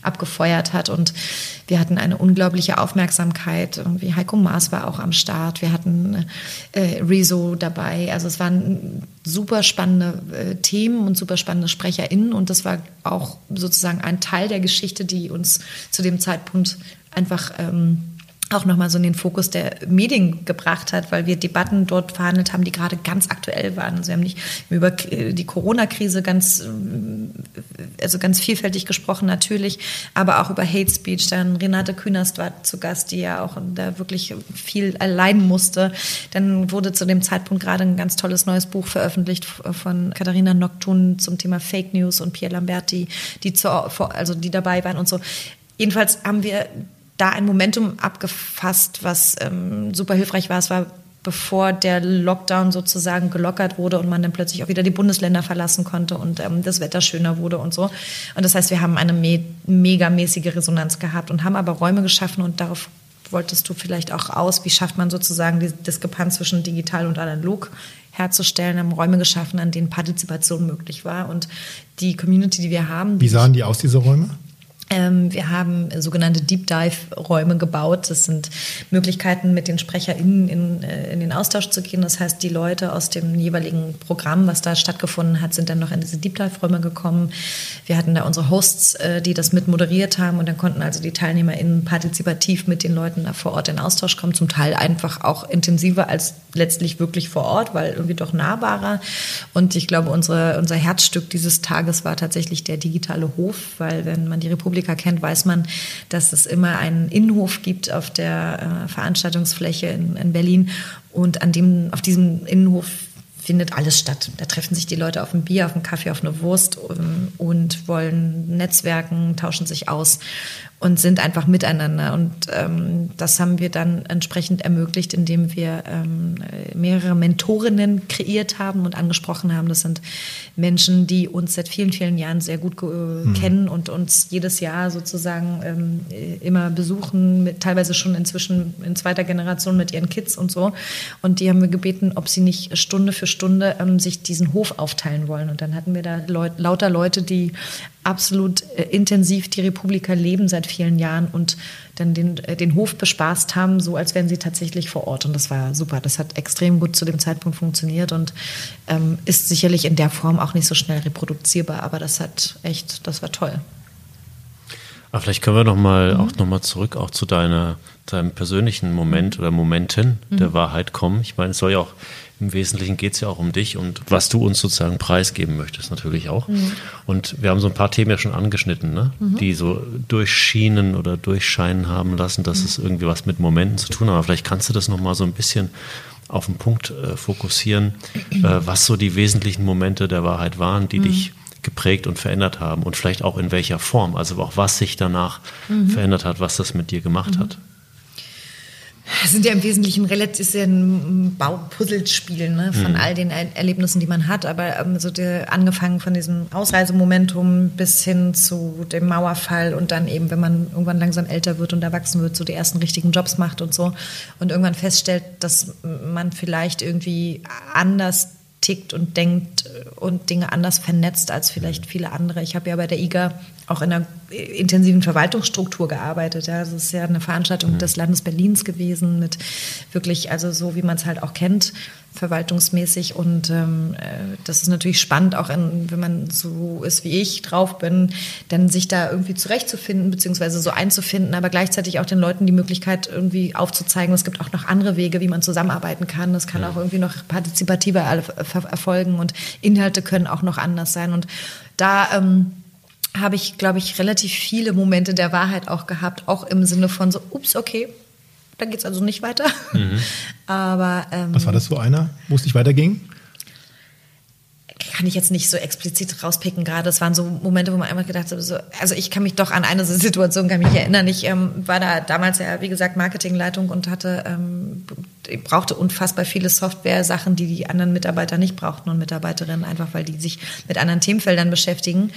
abgefeuert hat. Und wir hatten eine unglaubliche Aufmerksamkeit. Irgendwie Heiko Maas war auch am Start. Wir hatten äh, Rezo dabei. Also es waren super spannende äh, Themen und super spannende SprecherInnen. Und das war auch sozusagen ein Teil der Geschichte, die uns zu dem Zeitpunkt einfach ähm, auch nochmal so in den Fokus der Medien gebracht hat, weil wir Debatten dort verhandelt haben, die gerade ganz aktuell waren. Also wir haben nicht über die Corona-Krise ganz, also ganz vielfältig gesprochen natürlich, aber auch über Hate Speech. Dann Renate Künast war zu Gast, die ja auch da wirklich viel allein musste. Dann wurde zu dem Zeitpunkt gerade ein ganz tolles neues Buch veröffentlicht von Katharina Noctun zum Thema Fake News und Pierre Lamberti, die, zu, also die dabei waren und so. Jedenfalls haben wir da ein Momentum abgefasst, was ähm, super hilfreich war. Es war bevor der Lockdown sozusagen gelockert wurde und man dann plötzlich auch wieder die Bundesländer verlassen konnte und ähm, das Wetter schöner wurde und so. Und das heißt, wir haben eine me megamäßige Resonanz gehabt und haben aber Räume geschaffen und darauf wolltest du vielleicht auch aus, wie schafft man sozusagen die Diskrepanz zwischen digital und analog herzustellen, haben Räume geschaffen, an denen Partizipation möglich war und die Community, die wir haben. Wie sahen die aus, diese Räume? Ähm, wir haben sogenannte Deep Dive-Räume gebaut. Das sind Möglichkeiten, mit den SprecherInnen in, äh, in, den Austausch zu gehen. Das heißt, die Leute aus dem jeweiligen Programm, was da stattgefunden hat, sind dann noch in diese Deep Dive-Räume gekommen. Wir hatten da unsere Hosts, äh, die das mit moderiert haben und dann konnten also die TeilnehmerInnen partizipativ mit den Leuten da vor Ort in Austausch kommen. Zum Teil einfach auch intensiver als letztlich wirklich vor Ort, weil irgendwie doch nahbarer. Und ich glaube, unsere, unser Herzstück dieses Tages war tatsächlich der digitale Hof, weil wenn man die Republika kennt, weiß man, dass es immer einen Innenhof gibt auf der äh, Veranstaltungsfläche in, in Berlin. Und an dem, auf diesem Innenhof findet alles statt. Da treffen sich die Leute auf ein Bier, auf einen Kaffee, auf eine Wurst ähm, und wollen netzwerken, tauschen sich aus und sind einfach miteinander. Und ähm, das haben wir dann entsprechend ermöglicht, indem wir ähm, mehrere Mentorinnen kreiert haben und angesprochen haben. Das sind Menschen, die uns seit vielen, vielen Jahren sehr gut äh, mhm. kennen und uns jedes Jahr sozusagen ähm, immer besuchen, mit, teilweise schon inzwischen in zweiter Generation mit ihren Kids und so. Und die haben wir gebeten, ob sie nicht Stunde für Stunde ähm, sich diesen Hof aufteilen wollen. Und dann hatten wir da Leut lauter Leute, die absolut äh, intensiv die Republika leben seit vielen Jahren und dann den, äh, den Hof bespaßt haben, so als wären sie tatsächlich vor Ort. Und das war super. Das hat extrem gut zu dem Zeitpunkt funktioniert und ähm, ist sicherlich in der Form auch nicht so schnell reproduzierbar, aber das hat echt, das war toll. Aber vielleicht können wir noch mal mhm. auch noch mal zurück auch zu deiner deinem persönlichen Moment oder Momenten mhm. der Wahrheit kommen. Ich meine, es soll ja auch im Wesentlichen geht es ja auch um dich und was du uns sozusagen preisgeben möchtest, natürlich auch. Mhm. Und wir haben so ein paar Themen ja schon angeschnitten, ne? Mhm. die so durchschienen oder durchscheinen haben lassen, dass mhm. es irgendwie was mit Momenten zu tun hat. Aber vielleicht kannst du das nochmal so ein bisschen auf den Punkt äh, fokussieren, äh, was so die wesentlichen Momente der Wahrheit waren, die mhm. dich geprägt und verändert haben und vielleicht auch in welcher Form, also auch was sich danach mhm. verändert hat, was das mit dir gemacht mhm. hat. Es sind ja im Wesentlichen relativ ja ein Baupuzzlespiel ne, von mhm. all den er Erlebnissen, die man hat. Aber ähm, so der, angefangen von diesem Ausreisemomentum bis hin zu dem Mauerfall und dann eben, wenn man irgendwann langsam älter wird und erwachsen wird, so die ersten richtigen Jobs macht und so und irgendwann feststellt, dass man vielleicht irgendwie anders tickt und denkt und Dinge anders vernetzt als vielleicht viele andere. Ich habe ja bei der IGA auch in einer intensiven Verwaltungsstruktur gearbeitet. Ja. Das ist ja eine Veranstaltung des Landes Berlins gewesen mit wirklich, also so wie man es halt auch kennt, verwaltungsmäßig. Und ähm, äh, das ist natürlich spannend, auch in, wenn man so ist wie ich drauf bin, dann sich da irgendwie zurechtzufinden, beziehungsweise so einzufinden, aber gleichzeitig auch den Leuten die Möglichkeit irgendwie aufzuzeigen, es gibt auch noch andere Wege, wie man zusammenarbeiten kann. Das kann auch irgendwie noch partizipativer erfolgen und Inhalte können auch noch anders sein. Und da ähm, habe ich, glaube ich, relativ viele Momente der Wahrheit auch gehabt, auch im Sinne von so, ups, okay, da geht es also nicht weiter. Mhm. Aber ähm, was war das so einer, wo es nicht weiterging? kann ich jetzt nicht so explizit rauspicken gerade. Es waren so Momente, wo man einfach gedacht hat, so, also ich kann mich doch an eine Situation kann mich erinnern. Ich ähm, war da damals ja, wie gesagt, Marketingleitung und hatte, ähm, brauchte unfassbar viele Software-Sachen, die die anderen Mitarbeiter nicht brauchten und Mitarbeiterinnen, einfach weil die sich mit anderen Themenfeldern beschäftigen.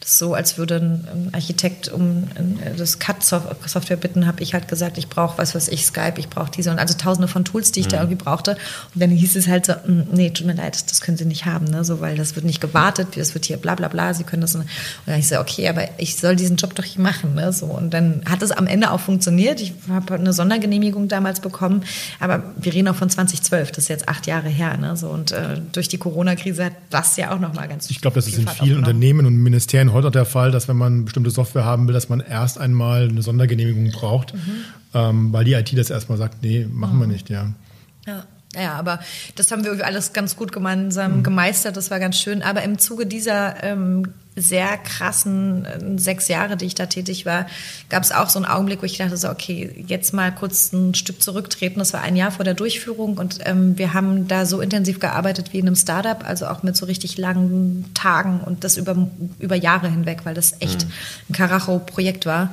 Das ist so, als würde ein Architekt um das CAD-Software bitten, habe ich halt gesagt, ich brauche, was weiß ich, Skype, ich brauche diese und also tausende von Tools, die ich mhm. da irgendwie brauchte. Und dann hieß es halt so, mm, nee, tut mir leid, das können Sie nicht haben, ne? so, weil das wird nicht gewartet, das wird hier bla bla bla, Sie können das. Und dann ich so, okay, aber ich soll diesen Job doch hier machen. Ne? So, und dann hat es am Ende auch funktioniert. Ich habe eine Sondergenehmigung damals bekommen, aber wir reden auch von 2012, das ist jetzt acht Jahre her. Ne? So, und äh, durch die Corona-Krise hat das ja auch nochmal ganz Ich glaube, das ist in vielen Unternehmen und Ministerien heute auch der Fall, dass wenn man bestimmte Software haben will, dass man erst einmal eine Sondergenehmigung braucht, mhm. ähm, weil die IT das erstmal sagt, nee, machen mhm. wir nicht, ja. Ja. Ja, aber das haben wir alles ganz gut gemeinsam mhm. gemeistert. Das war ganz schön. Aber im Zuge dieser ähm, sehr krassen äh, sechs Jahre, die ich da tätig war, gab es auch so einen Augenblick, wo ich dachte so, okay, jetzt mal kurz ein Stück zurücktreten. Das war ein Jahr vor der Durchführung und ähm, wir haben da so intensiv gearbeitet wie in einem Startup, also auch mit so richtig langen Tagen und das über, über Jahre hinweg, weil das echt mhm. ein Karacho-Projekt war.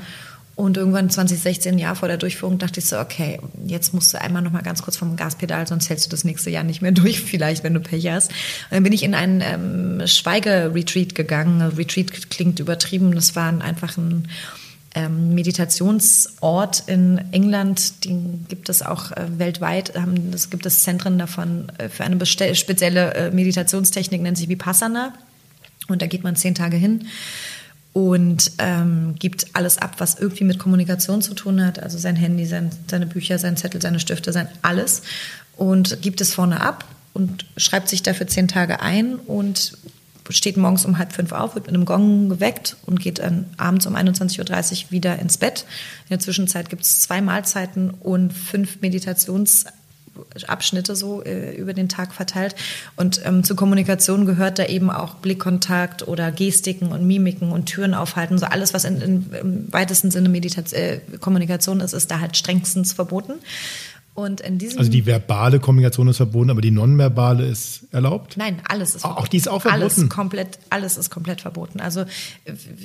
Und irgendwann 2016, ein Jahr vor der Durchführung, dachte ich so, okay, jetzt musst du einmal noch mal ganz kurz vom Gaspedal, sonst hältst du das nächste Jahr nicht mehr durch, vielleicht, wenn du Pech hast. Und dann bin ich in einen ähm, Schweigeretreat gegangen. Retreat klingt übertrieben. Das war einfach ein ähm, Meditationsort in England, den gibt es auch äh, weltweit. Es gibt es Zentren davon äh, für eine spezielle äh, Meditationstechnik, nennt sich Vipassana. Und da geht man zehn Tage hin und ähm, gibt alles ab, was irgendwie mit Kommunikation zu tun hat. Also sein Handy, sein, seine Bücher, sein Zettel, seine Stifte, sein alles. Und gibt es vorne ab und schreibt sich dafür zehn Tage ein und steht morgens um halb fünf auf, wird mit einem Gong geweckt und geht dann abends um 21.30 Uhr wieder ins Bett. In der Zwischenzeit gibt es zwei Mahlzeiten und fünf Meditations- Abschnitte so äh, über den Tag verteilt. Und ähm, zur Kommunikation gehört da eben auch Blickkontakt oder Gestiken und Mimiken und Türen aufhalten. So alles, was in, in, im weitesten Sinne Meditation, äh, Kommunikation ist, ist da halt strengstens verboten. Und in diesem also die verbale Kommunikation ist verboten, aber die nonverbale ist erlaubt? Nein, alles ist verboten. Auch die ist auch verboten? Alles komplett, alles ist komplett verboten. Also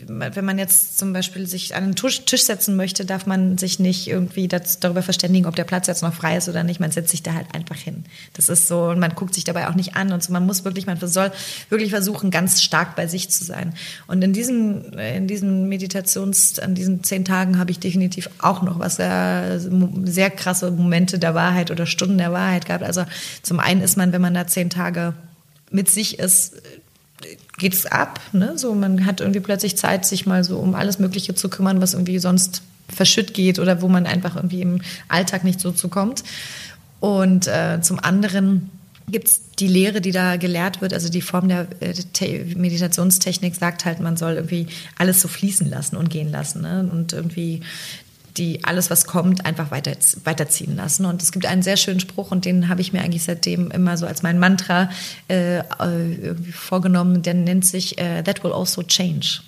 wenn man jetzt zum Beispiel sich an einen Tisch, Tisch setzen möchte, darf man sich nicht irgendwie das, darüber verständigen, ob der Platz jetzt noch frei ist oder nicht. Man setzt sich da halt einfach hin. Das ist so und man guckt sich dabei auch nicht an und so. Man muss wirklich, man soll wirklich versuchen, ganz stark bei sich zu sein. Und in diesem, in diesen Meditations, an diesen zehn Tagen habe ich definitiv auch noch was sehr, sehr krasse Momente der Wahrheit oder Stunden der Wahrheit gehabt. Also zum einen ist man, wenn man da zehn Tage mit sich ist, geht es ab. Ne? So, man hat irgendwie plötzlich Zeit, sich mal so um alles Mögliche zu kümmern, was irgendwie sonst verschütt geht oder wo man einfach irgendwie im Alltag nicht so zukommt. Und äh, zum anderen gibt es die Lehre, die da gelehrt wird, also die Form der äh, Meditationstechnik sagt halt, man soll irgendwie alles so fließen lassen und gehen lassen. Ne? Und irgendwie die alles, was kommt, einfach weiter, weiterziehen lassen. Und es gibt einen sehr schönen Spruch und den habe ich mir eigentlich seitdem immer so als mein Mantra äh, vorgenommen. Der nennt sich äh, That will also change.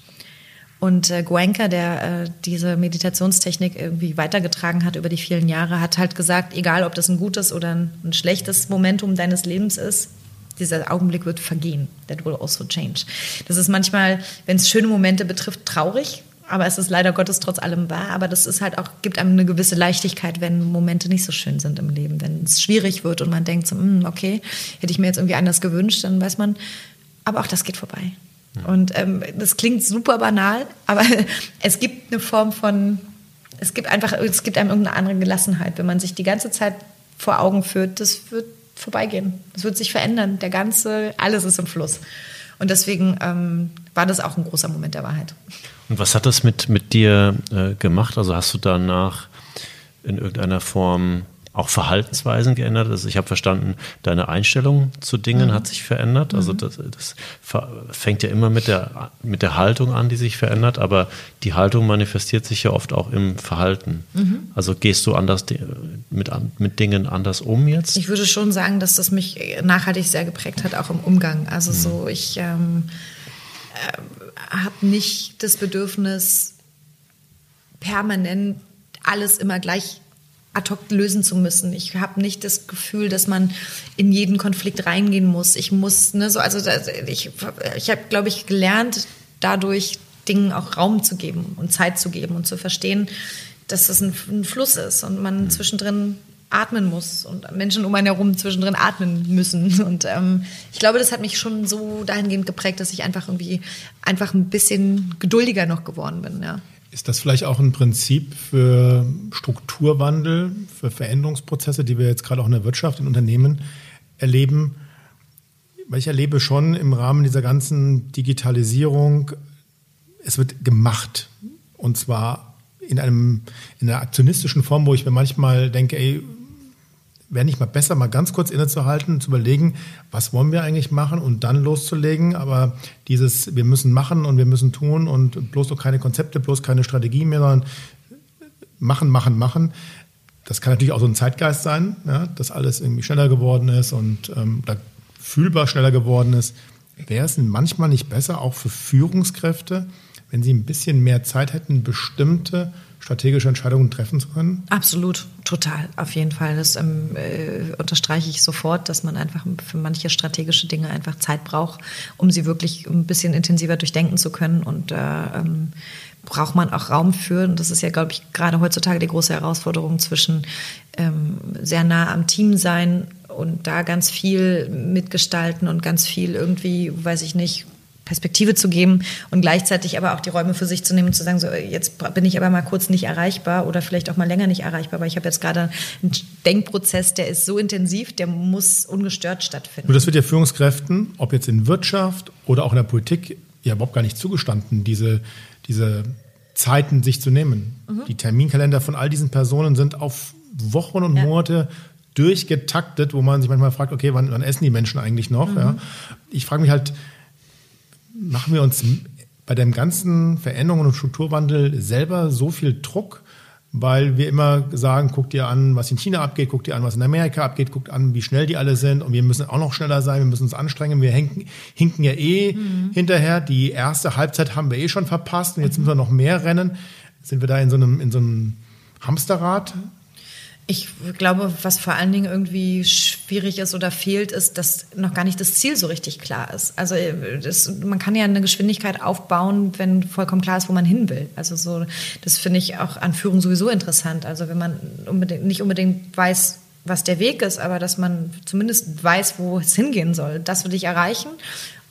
Und äh, Goenka, der äh, diese Meditationstechnik irgendwie weitergetragen hat über die vielen Jahre, hat halt gesagt, egal ob das ein gutes oder ein, ein schlechtes Momentum deines Lebens ist, dieser Augenblick wird vergehen. That will also change. Das ist manchmal, wenn es schöne Momente betrifft, traurig, aber es ist leider Gottes trotz allem wahr. Aber das ist halt auch, gibt einem eine gewisse Leichtigkeit, wenn Momente nicht so schön sind im Leben. Wenn es schwierig wird und man denkt so, hm, okay, hätte ich mir jetzt irgendwie anders gewünscht, dann weiß man, aber auch das geht vorbei. Ja. Und ähm, das klingt super banal, aber es gibt eine Form von, es gibt einfach, es gibt einem irgendeine andere Gelassenheit, wenn man sich die ganze Zeit vor Augen führt, das wird vorbeigehen. Das wird sich verändern. Der ganze, alles ist im Fluss. Und deswegen ähm, war das auch ein großer Moment der Wahrheit. Und was hat das mit, mit dir äh, gemacht? Also hast du danach in irgendeiner Form auch Verhaltensweisen geändert? Also ich habe verstanden, deine Einstellung zu Dingen mhm. hat sich verändert. Also mhm. das, das, fängt ja immer mit der, mit der Haltung an, die sich verändert, aber die Haltung manifestiert sich ja oft auch im Verhalten. Mhm. Also gehst du anders mit, mit Dingen anders um jetzt? Ich würde schon sagen, dass das mich nachhaltig sehr geprägt hat, auch im Umgang. Also mhm. so, ich ähm, äh, habe nicht das Bedürfnis, permanent alles immer gleich ad hoc lösen zu müssen. Ich habe nicht das Gefühl, dass man in jeden Konflikt reingehen muss. Ich muss, ne, so, also ich, ich habe, glaube ich, gelernt, dadurch Dingen auch Raum zu geben und Zeit zu geben und zu verstehen, dass das ein, ein Fluss ist und man mhm. zwischendrin atmen muss und Menschen um einen herum zwischendrin atmen müssen. Und ähm, ich glaube, das hat mich schon so dahingehend geprägt, dass ich einfach irgendwie einfach ein bisschen geduldiger noch geworden bin. Ja. Ist das vielleicht auch ein Prinzip für Strukturwandel, für Veränderungsprozesse, die wir jetzt gerade auch in der Wirtschaft, in Unternehmen erleben? Weil ich erlebe schon im Rahmen dieser ganzen Digitalisierung, es wird gemacht. Und zwar in, einem, in einer aktionistischen Form, wo ich mir manchmal denke, ey, wäre nicht mal besser, mal ganz kurz innezuhalten, zu überlegen, was wollen wir eigentlich machen und dann loszulegen. Aber dieses, wir müssen machen und wir müssen tun und bloß noch keine Konzepte, bloß keine Strategie mehr, sondern machen, machen, machen. Das kann natürlich auch so ein Zeitgeist sein, ja, dass alles irgendwie schneller geworden ist und ähm, fühlbar schneller geworden ist. Wäre es manchmal nicht besser, auch für Führungskräfte, wenn sie ein bisschen mehr Zeit hätten, bestimmte strategische Entscheidungen treffen zu können? Absolut, total, auf jeden Fall. Das ähm, äh, unterstreiche ich sofort, dass man einfach für manche strategische Dinge einfach Zeit braucht, um sie wirklich ein bisschen intensiver durchdenken zu können und äh, ähm, braucht man auch Raum für. Und das ist ja, glaube ich, gerade heutzutage die große Herausforderung zwischen ähm, sehr nah am Team sein und da ganz viel mitgestalten und ganz viel irgendwie, weiß ich nicht, Perspektive zu geben und gleichzeitig aber auch die Räume für sich zu nehmen und zu sagen, so jetzt bin ich aber mal kurz nicht erreichbar oder vielleicht auch mal länger nicht erreichbar, weil ich habe jetzt gerade einen Denkprozess, der ist so intensiv, der muss ungestört stattfinden. Und das wird ja Führungskräften, ob jetzt in Wirtschaft oder auch in der Politik, ja überhaupt gar nicht zugestanden, diese, diese Zeiten sich zu nehmen. Mhm. Die Terminkalender von all diesen Personen sind auf Wochen und ja. Monate durchgetaktet, wo man sich manchmal fragt, okay, wann, wann essen die Menschen eigentlich noch? Mhm. Ja? Ich frage mich halt, machen wir uns bei dem ganzen Veränderungen und Strukturwandel selber so viel Druck, weil wir immer sagen, guck dir an, was in China abgeht, guck dir an, was in Amerika abgeht, guck an, wie schnell die alle sind und wir müssen auch noch schneller sein, wir müssen uns anstrengen, wir hinken, hinken ja eh mhm. hinterher. Die erste Halbzeit haben wir eh schon verpasst und jetzt müssen wir noch mehr rennen. Sind wir da in so einem, in so einem Hamsterrad ich glaube, was vor allen Dingen irgendwie schwierig ist oder fehlt, ist, dass noch gar nicht das Ziel so richtig klar ist. Also das, man kann ja eine Geschwindigkeit aufbauen, wenn vollkommen klar ist, wo man hin will. Also so, das finde ich auch an Führung sowieso interessant. Also wenn man unbedingt, nicht unbedingt weiß, was der Weg ist, aber dass man zumindest weiß, wo es hingehen soll. Das will ich erreichen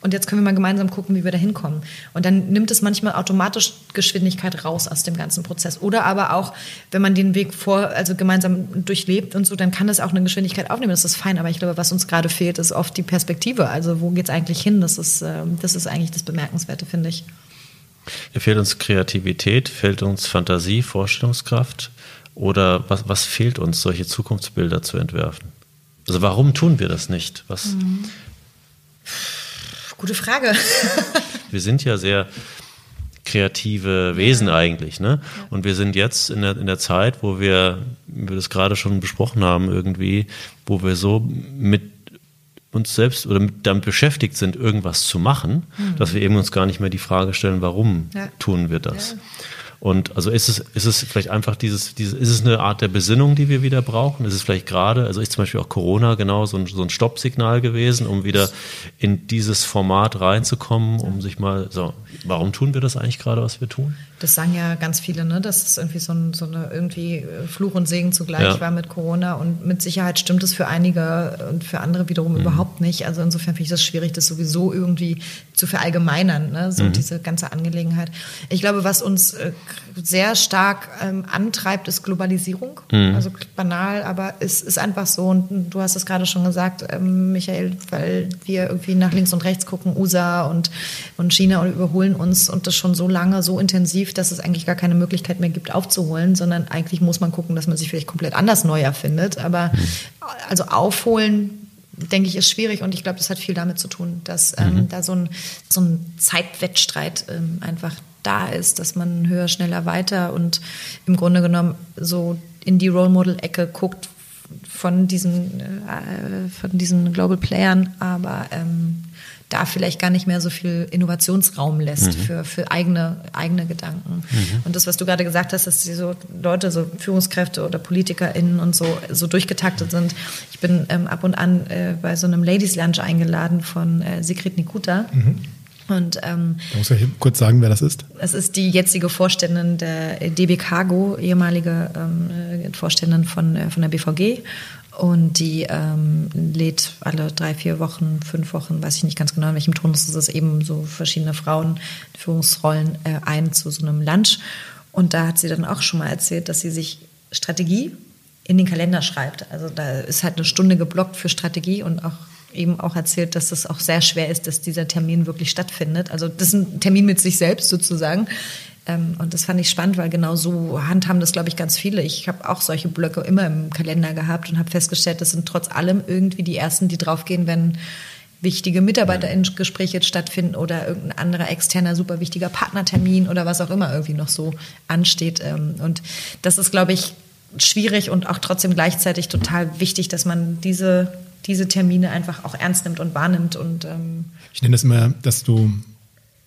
und jetzt können wir mal gemeinsam gucken, wie wir da hinkommen. Und dann nimmt es manchmal automatisch Geschwindigkeit raus aus dem ganzen Prozess. Oder aber auch, wenn man den Weg vor, also gemeinsam durchlebt und so, dann kann das auch eine Geschwindigkeit aufnehmen. Das ist fein. Aber ich glaube, was uns gerade fehlt, ist oft die Perspektive. Also wo geht es eigentlich hin? Das ist, ähm, das ist eigentlich das Bemerkenswerte, finde ich. Ja, fehlt uns Kreativität, fehlt uns Fantasie, Vorstellungskraft? Oder was, was fehlt uns, solche Zukunftsbilder zu entwerfen? Also warum tun wir das nicht? Was, mhm. Gute Frage. wir sind ja sehr kreative Wesen eigentlich, ne? Und wir sind jetzt in der, in der Zeit, wo wir, wie wir das gerade schon besprochen haben, irgendwie, wo wir so mit uns selbst oder damit beschäftigt sind, irgendwas zu machen, mhm. dass wir eben uns gar nicht mehr die Frage stellen, warum ja. tun wir das? Ja. Und also ist es, ist es vielleicht einfach dieses, dieses, ist es eine Art der Besinnung, die wir wieder brauchen? Ist es vielleicht gerade, also ist zum Beispiel auch Corona genau so ein, so ein Stoppsignal gewesen, um wieder in dieses Format reinzukommen, um sich mal, so, warum tun wir das eigentlich gerade, was wir tun? Das sagen ja ganz viele, ne? dass es irgendwie so, ein, so eine irgendwie äh, Fluch und Segen zugleich ja. war mit Corona. Und mit Sicherheit stimmt es für einige und für andere wiederum mhm. überhaupt nicht. Also insofern finde ich das schwierig, das sowieso irgendwie zu verallgemeinern, ne? so mhm. diese ganze Angelegenheit. Ich glaube, was uns äh, sehr stark ähm, antreibt, ist Globalisierung. Mhm. Also banal, aber es ist einfach so. Und du hast es gerade schon gesagt, ähm, Michael, weil wir irgendwie nach links und rechts gucken, USA und, und China und überholen uns und das schon so lange, so intensiv dass es eigentlich gar keine Möglichkeit mehr gibt, aufzuholen, sondern eigentlich muss man gucken, dass man sich vielleicht komplett anders neu erfindet. Aber also aufholen, denke ich, ist schwierig und ich glaube, das hat viel damit zu tun, dass ähm, mhm. da so ein, so ein Zeitwettstreit ähm, einfach da ist, dass man höher, schneller, weiter und im Grunde genommen so in die Role Model-Ecke guckt von diesen, äh, von diesen Global Playern, aber ähm, da vielleicht gar nicht mehr so viel Innovationsraum lässt mhm. für, für eigene, eigene Gedanken. Mhm. Und das, was du gerade gesagt hast, dass die so Leute, so Führungskräfte oder PolitikerInnen und so, so durchgetaktet sind. Ich bin ähm, ab und an äh, bei so einem Ladies Lunch eingeladen von äh, Sigrid Nikuta. Mhm. Und, ähm, da muss ich kurz sagen, wer das ist. Es ist die jetzige Vorständin der DB Cargo, ehemalige ähm, Vorständin von, äh, von der BVG. Und die ähm, lädt alle drei, vier Wochen, fünf Wochen, weiß ich nicht ganz genau, in welchem Tonus ist es, eben so verschiedene Frauen, Führungsrollen äh, ein zu so einem Lunch. Und da hat sie dann auch schon mal erzählt, dass sie sich Strategie in den Kalender schreibt. Also da ist halt eine Stunde geblockt für Strategie und auch eben auch erzählt, dass es auch sehr schwer ist, dass dieser Termin wirklich stattfindet. Also das ist ein Termin mit sich selbst sozusagen. Ähm, und das fand ich spannend, weil genau so handhaben das, glaube ich, ganz viele. Ich habe auch solche Blöcke immer im Kalender gehabt und habe festgestellt, das sind trotz allem irgendwie die ersten, die draufgehen, wenn wichtige Mitarbeiterinnengespräche stattfinden oder irgendein anderer externer super wichtiger Partnertermin oder was auch immer irgendwie noch so ansteht. Ähm, und das ist, glaube ich, schwierig und auch trotzdem gleichzeitig total wichtig, dass man diese, diese Termine einfach auch ernst nimmt und wahrnimmt. Und, ähm ich nenne das immer, dass du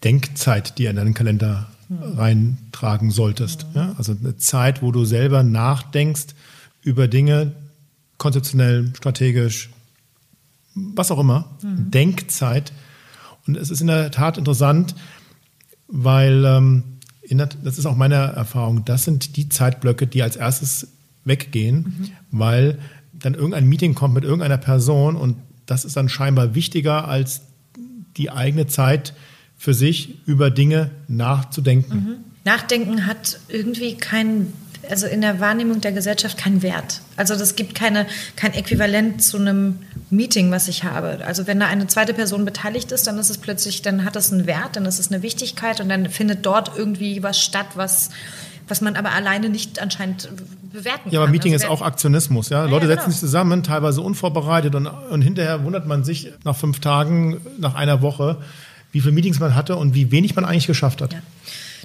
Denkzeit dir in deinen Kalender reintragen solltest. Ja? Also eine Zeit, wo du selber nachdenkst über Dinge, konzeptionell, strategisch, was auch immer. Mhm. Denkzeit. Und es ist in der Tat interessant, weil ähm, der, das ist auch meine Erfahrung, das sind die Zeitblöcke, die als erstes weggehen, mhm. weil dann irgendein Meeting kommt mit irgendeiner Person und das ist dann scheinbar wichtiger als die eigene Zeit für sich über Dinge nachzudenken. Mhm. Nachdenken hat irgendwie keinen, also in der Wahrnehmung der Gesellschaft keinen Wert. Also das gibt keine, kein Äquivalent zu einem Meeting, was ich habe. Also wenn da eine zweite Person beteiligt ist, dann ist es plötzlich, dann hat es einen Wert, dann ist es eine Wichtigkeit und dann findet dort irgendwie was statt, was was man aber alleine nicht anscheinend bewerten. Ja, aber Meeting also, ist auch Aktionismus. Ja? ja Leute ja, genau. setzen sich zusammen, teilweise unvorbereitet und, und hinterher wundert man sich nach fünf Tagen, nach einer Woche, wie viele Meetings man hatte und wie wenig man eigentlich geschafft hat. Ja.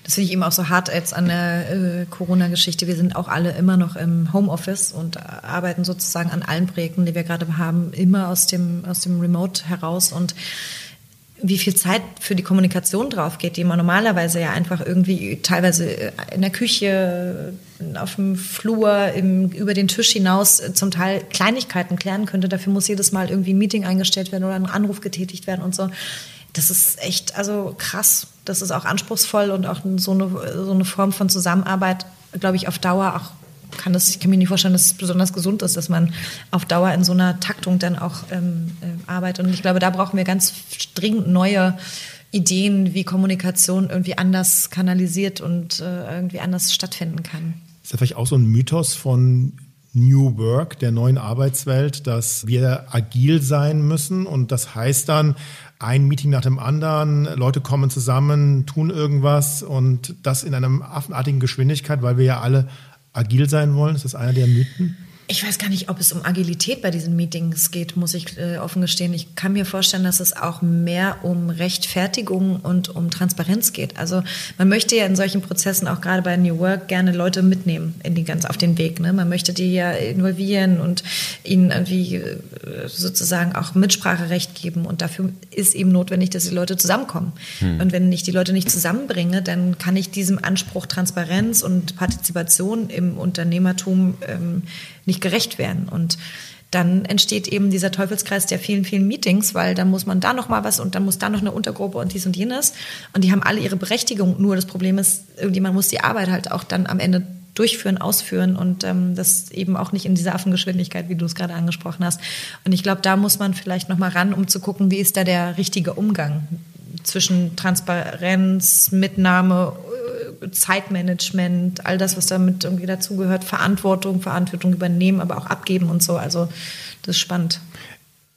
Das finde ich eben auch so hart jetzt an der äh, Corona-Geschichte. Wir sind auch alle immer noch im Homeoffice und arbeiten sozusagen an allen Projekten, die wir gerade haben, immer aus dem, aus dem Remote heraus und wie viel Zeit für die Kommunikation drauf geht, die man normalerweise ja einfach irgendwie teilweise in der Küche, auf dem Flur, im, über den Tisch hinaus zum Teil Kleinigkeiten klären könnte. Dafür muss jedes Mal irgendwie ein Meeting eingestellt werden oder ein Anruf getätigt werden und so das ist echt also krass. Das ist auch anspruchsvoll und auch so eine, so eine Form von Zusammenarbeit, glaube ich, auf Dauer auch kann das, ich kann mir nicht vorstellen, dass es besonders gesund ist, dass man auf Dauer in so einer Taktung dann auch ähm, äh, arbeitet. Und ich glaube, da brauchen wir ganz dringend neue Ideen, wie Kommunikation irgendwie anders kanalisiert und äh, irgendwie anders stattfinden kann. Ist das vielleicht auch so ein Mythos von New Work, der neuen Arbeitswelt, dass wir agil sein müssen und das heißt dann, ein Meeting nach dem anderen, Leute kommen zusammen, tun irgendwas und das in einer affenartigen Geschwindigkeit, weil wir ja alle agil sein wollen. Ist das einer der Mythen? Ich weiß gar nicht, ob es um Agilität bei diesen Meetings geht, muss ich äh, offen gestehen. Ich kann mir vorstellen, dass es auch mehr um Rechtfertigung und um Transparenz geht. Also man möchte ja in solchen Prozessen auch gerade bei New Work gerne Leute mitnehmen in die ganz auf den Weg. Ne? Man möchte die ja involvieren und ihnen irgendwie äh, sozusagen auch Mitspracherecht geben. Und dafür ist eben notwendig, dass die Leute zusammenkommen. Hm. Und wenn ich die Leute nicht zusammenbringe, dann kann ich diesem Anspruch Transparenz und Partizipation im Unternehmertum ähm, nicht gerecht werden. Und dann entsteht eben dieser Teufelskreis der vielen, vielen Meetings, weil dann muss man da noch mal was und dann muss da noch eine Untergruppe und dies und jenes. Und die haben alle ihre Berechtigung. Nur das Problem ist, irgendjemand muss die Arbeit halt auch dann am Ende durchführen, ausführen und ähm, das eben auch nicht in dieser Affengeschwindigkeit, wie du es gerade angesprochen hast. Und ich glaube, da muss man vielleicht noch mal ran, um zu gucken, wie ist da der richtige Umgang zwischen Transparenz, Mitnahme, Zeitmanagement, all das, was damit irgendwie dazugehört, Verantwortung, Verantwortung übernehmen, aber auch abgeben und so. Also das ist spannend.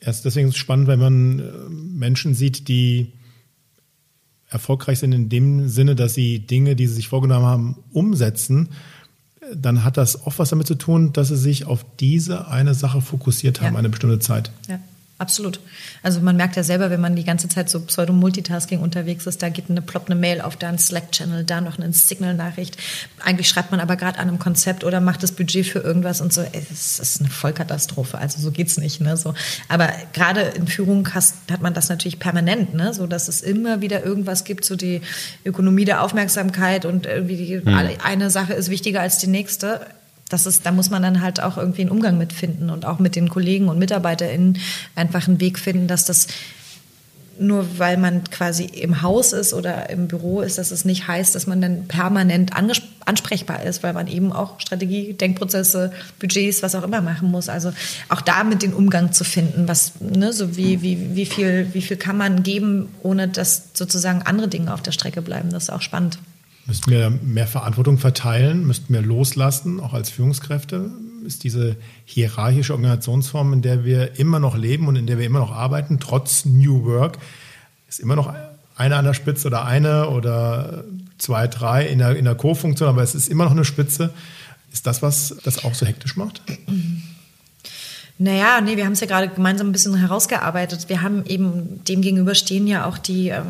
Ja, ist deswegen spannend, wenn man äh, Menschen sieht, die erfolgreich sind in dem Sinne, dass sie Dinge, die sie sich vorgenommen haben, umsetzen, dann hat das oft was damit zu tun, dass sie sich auf diese eine Sache fokussiert haben, ja. eine bestimmte Zeit. Ja. Absolut. Also man merkt ja selber, wenn man die ganze Zeit so Pseudo-Multitasking unterwegs ist, da geht eine ploppt eine Mail auf, da ein Slack-Channel, da noch eine Signal-Nachricht. Eigentlich schreibt man aber gerade an einem Konzept oder macht das Budget für irgendwas und so. Es ist eine Vollkatastrophe. Also so geht's nicht. Ne? So. Aber gerade in Führung hast, hat man das natürlich permanent, ne? so dass es immer wieder irgendwas gibt, so die Ökonomie der Aufmerksamkeit und irgendwie die, hm. eine Sache ist wichtiger als die nächste das ist, da muss man dann halt auch irgendwie einen Umgang mitfinden und auch mit den Kollegen und MitarbeiterInnen einfach einen Weg finden, dass das nur weil man quasi im Haus ist oder im Büro ist, dass es nicht heißt, dass man dann permanent ansprechbar ist, weil man eben auch Strategie, Denkprozesse, Budgets, was auch immer machen muss. Also auch da mit den Umgang zu finden, was, ne, so wie, wie, wie viel, wie viel kann man geben, ohne dass sozusagen andere Dinge auf der Strecke bleiben. Das ist auch spannend. Müssten wir mehr Verantwortung verteilen, müssten wir loslassen, auch als Führungskräfte? Ist diese hierarchische Organisationsform, in der wir immer noch leben und in der wir immer noch arbeiten, trotz New Work, ist immer noch einer an der Spitze oder eine oder zwei, drei in der, in der Co-Funktion, aber es ist immer noch eine Spitze. Ist das, was das auch so hektisch macht? Naja, nee, wir haben es ja gerade gemeinsam ein bisschen herausgearbeitet. Wir haben eben dem gegenüber stehen ja auch die, ähm,